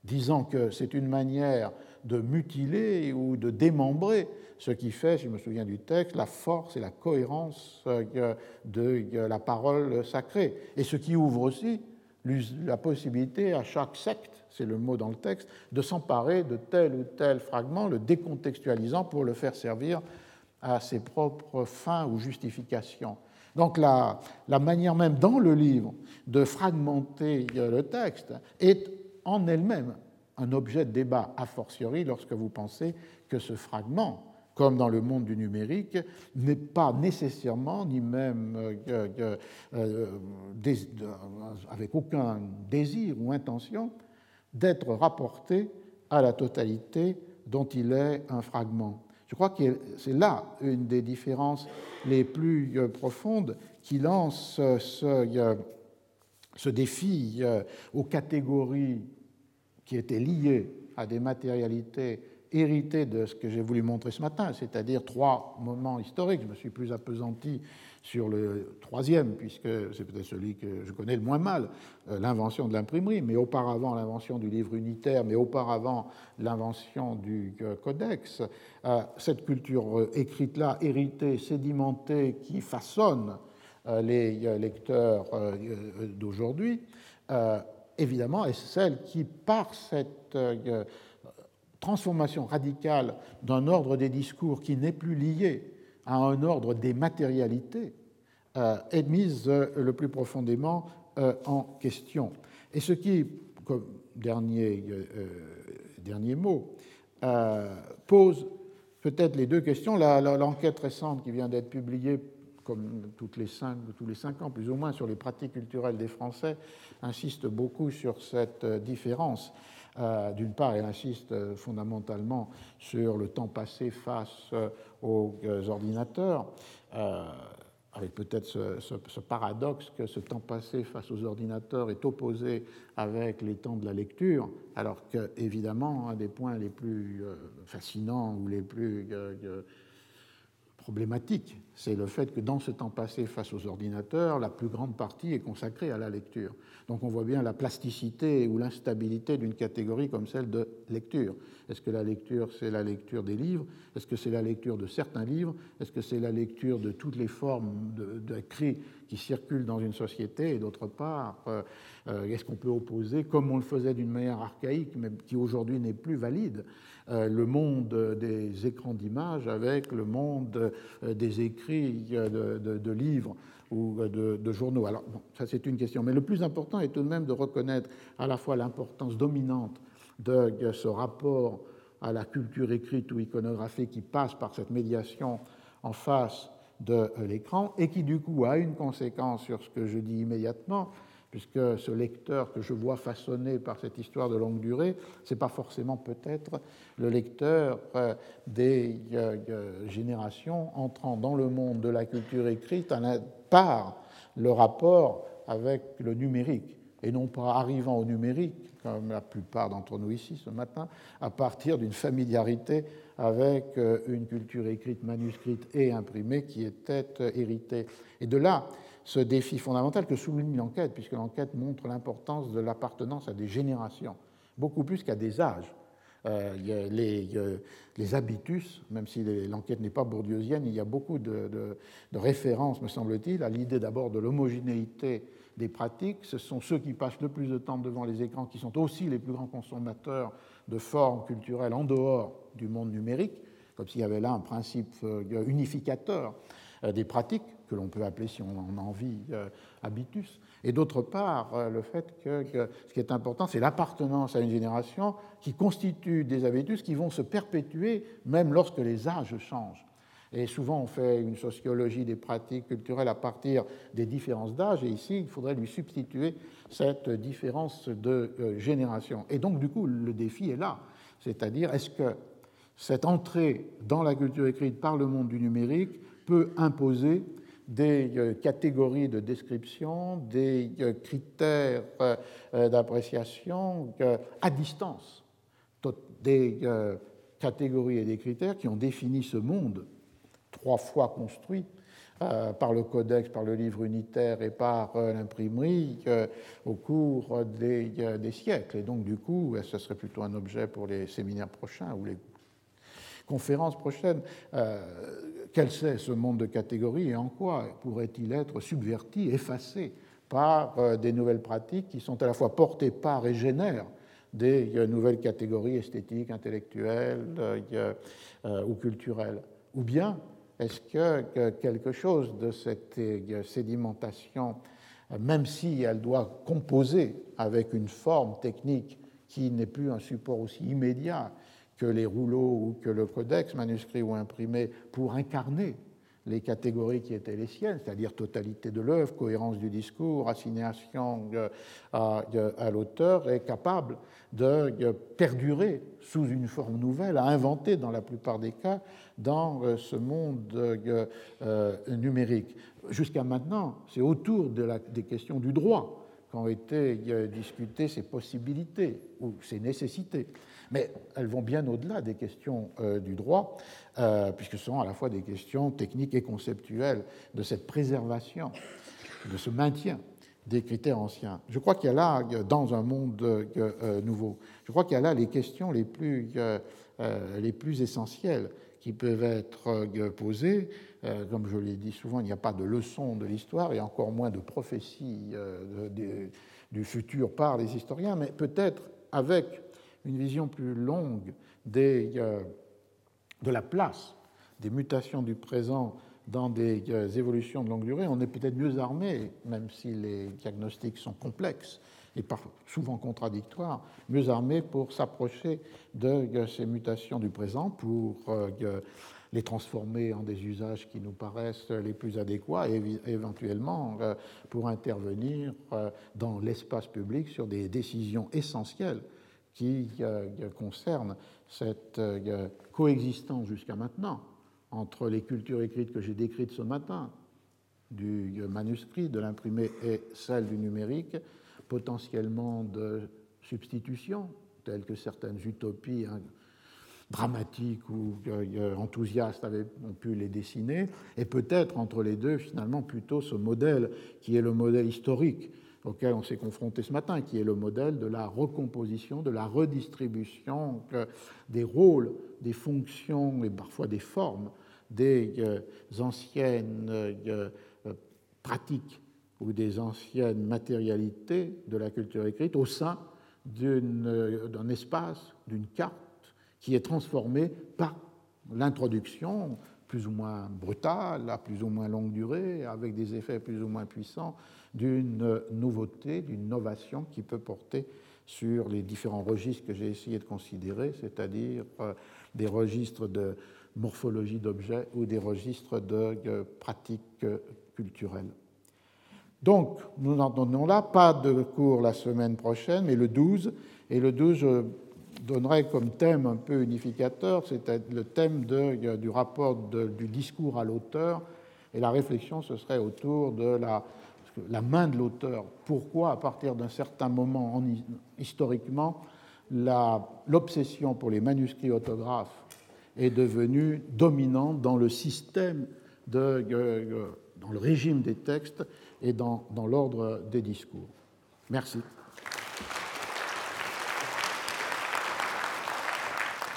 disant que c'est une manière de mutiler ou de démembrer ce qui fait, si je me souviens du texte, la force et la cohérence euh, de la parole sacrée. Et ce qui ouvre aussi la possibilité à chaque secte, c'est le mot dans le texte, de s'emparer de tel ou tel fragment, le décontextualisant pour le faire servir à ses propres fins ou justifications. Donc la, manière même dans le livre de fragmenter le texte est en elle-même un objet de débat a fortiori lorsque vous pensez que ce fragment comme dans le monde du numérique, n'est pas nécessairement, ni même avec aucun désir ou intention, d'être rapporté à la totalité dont il est un fragment. Je crois que c'est là une des différences les plus euh, profondes qui lance ce, ce défi euh, aux catégories qui étaient liées à des matérialités héritées de ce que j'ai voulu montrer ce matin, c'est-à-dire trois moments historiques. Je me suis plus appesanti sur le troisième, puisque c'est peut-être celui que je connais le moins mal, euh, l'invention de l'imprimerie, mais auparavant l'invention du livre unitaire, mais auparavant l'invention du euh, codex, euh, cette culture écrite-là, héritée, sédimentée, qui façonne les lecteurs d'aujourd'hui, évidemment, est celle qui, par cette transformation radicale d'un ordre des discours qui n'est plus lié à un ordre des matérialités euh, est mise euh, le plus profondément euh, en question. Et ce qui, comme dernier, dernier mot, pose peut-être les deux questions. L'enquête récente qui vient d'être publiée, comme toutes les cinq, tous les cinq ans plus ou moins, sur les pratiques culturelles des Français, insiste beaucoup sur cette différence. D'une part, elle insiste fondamentalement sur le temps passé face aux ordinateurs, euh, avec peut-être ce, paradoxe que ce temps passé face aux ordinateurs est opposé avec les temps de la lecture, alors que, évidemment, un des points les plus euh, fascinants ou les plus problématiques, c'est le fait que dans ce temps passé face aux ordinateurs, la plus grande partie est consacrée à la lecture. Donc on voit bien la plasticité ou l'instabilité d'une catégorie comme celle de lecture. Est-ce que la lecture, c'est la lecture des livres? Est-ce que c'est la lecture de certains livres? Est-ce que c'est la lecture de toutes les formes d'écrit qui circulent dans une société? Et d'autre part, euh, euh, est-ce qu'on peut opposer, comme on le faisait d'une manière archaïque, mais qui aujourd'hui n'est plus valide, le monde des écrans d'images avec le monde des écrits de livres ou de, journaux. Alors, ça c'est une question. Mais le plus important est tout de même de reconnaître à la fois l'importance dominante de ce rapport à la culture écrite ou iconographique qui passe par cette médiation en face de l'écran et qui du coup a une conséquence sur ce que je dis immédiatement, puisque ce lecteur que je vois façonné par cette histoire de longue durée, ce n'est pas forcément peut-être le lecteur euh, des euh, euh, générations entrant dans le monde de la culture écrite par le rapport avec le numérique, et non pas arrivant au numérique, comme la plupart d'entre nous ici ce matin, à partir d'une familiarité avec une culture écrite, manuscrite et imprimée qui était héritée. Et de là, ce défi fondamental que souligne l'enquête, puisque l'enquête montre l'importance de l'appartenance à des générations, beaucoup plus qu'à des âges. Euh, les, habitus, même si l'enquête n'est pas bourdieusienne, il y a beaucoup de, de références, me semble-t-il, à l'idée d'abord de l'homogénéité des pratiques. Ce sont ceux qui passent le plus de temps devant les écrans qui sont aussi les plus grands consommateurs de formes culturelles en dehors du monde numérique, comme s'il y avait là un principe euh, unificateur euh, des pratiques que l'on peut appeler, si on en a envie, euh, habitus, et d'autre part euh, le fait que, ce qui est important, c'est l'appartenance à une génération qui constitue des habitus qui vont se perpétuer même lorsque les âges changent. Et souvent, on fait une sociologie des pratiques culturelles à partir des différences d'âge, et ici, il faudrait lui substituer cette différence de euh, génération. Et donc, du coup, le défi est là. C'est-à-dire, est-ce que cette entrée dans la culture écrite par le monde du numérique peut imposer des euh, catégories de description, des euh, critères euh, d'appréciation à distance, des catégories et des critères qui ont défini ce monde trois fois construit par le codex, par le livre unitaire et par l'imprimerie au cours des, des, siècles. Et donc, du coup, ce serait plutôt un objet pour les séminaires prochains ou les conférences prochaines quel c'est ce monde de catégories et en quoi pourrait-il être subverti, effacé par euh, des nouvelles pratiques qui sont à la fois portées par et génèrent des euh, nouvelles catégories esthétiques, intellectuelles euh, ou culturelles. Ou bien est-ce que quelque chose de cette sédimentation, même si elle doit composer avec une forme technique qui n'est plus un support aussi immédiat que les rouleaux ou que le codex manuscrit ou imprimé pour incarner les catégories qui étaient les siennes, c'est-à-dire totalité de l'œuvre, cohérence du discours, assignation euh, à, l'auteur, est capable de perdurer sous une forme nouvelle, à inventer dans la plupart des cas dans euh, ce monde euh, numérique. Jusqu'à maintenant, c'est autour des questions du droit qu'ont été discutées ces possibilités ou ces nécessités mais elles vont bien au-delà des questions euh, du droit, euh, puisque ce sont à la fois des questions techniques et conceptuelles de cette préservation, de ce maintien des critères anciens. Je crois qu'il y a là, dans un monde euh, nouveau, je crois qu'il y a là les questions les plus, les plus essentielles qui peuvent être posées. Comme je l'ai dit souvent, il n'y a pas de leçon de l'histoire et encore moins de prophétie du futur par les historiens, mais peut-être avec une vision plus longue euh, de la place des mutations du présent dans des euh, évolutions de longue durée, on est peut-être mieux armé, même si les diagnostics sont complexes et souvent contradictoires, mieux armé pour s'approcher de euh, ces mutations du présent, pour les transformer en des usages qui nous paraissent les plus adéquats et éventuellement pour intervenir dans l'espace public sur des décisions essentielles qui concerne cette euh, coexistence jusqu'à maintenant entre les cultures écrites que j'ai décrites ce matin, du manuscrit, de l'imprimé et celle du numérique, potentiellement de substitution, telles que certaines utopies hein, dramatiques ou euh, enthousiastes avaient, ont pu les dessiner, et peut-être entre les deux, finalement, plutôt ce modèle qui est le modèle historique auquel on s'est confronté ce matin, qui est le modèle de la recomposition, de la redistribution des rôles, des fonctions et parfois des formes des euh, anciennes euh, pratiques ou des anciennes matérialités de la culture écrite au sein euh, d'un espace, d'une carte qui est transformée par l'introduction plus ou moins brutale, à plus ou moins longue durée, avec des effets plus ou moins puissants, d'une nouveauté, d'une innovation qui peut porter sur les différents registres que j'ai essayé de considérer, c'est-à-dire euh, des registres de morphologie d'objets ou des registres de euh, pratiques culturelles. Donc, nous n'en donnons là, pas de cours la semaine prochaine, mais le 12. Et le 12, je donnerai comme thème un peu unificateur, c'est le thème du rapport du discours à l'auteur. Et la réflexion, ce serait autour de la la main de l'auteur. Pourquoi, à partir d'un certain moment historiquement, l'obsession pour les manuscrits autographes est devenue dominante dans le système, de, dans le régime des textes et dans l'ordre des discours. Merci.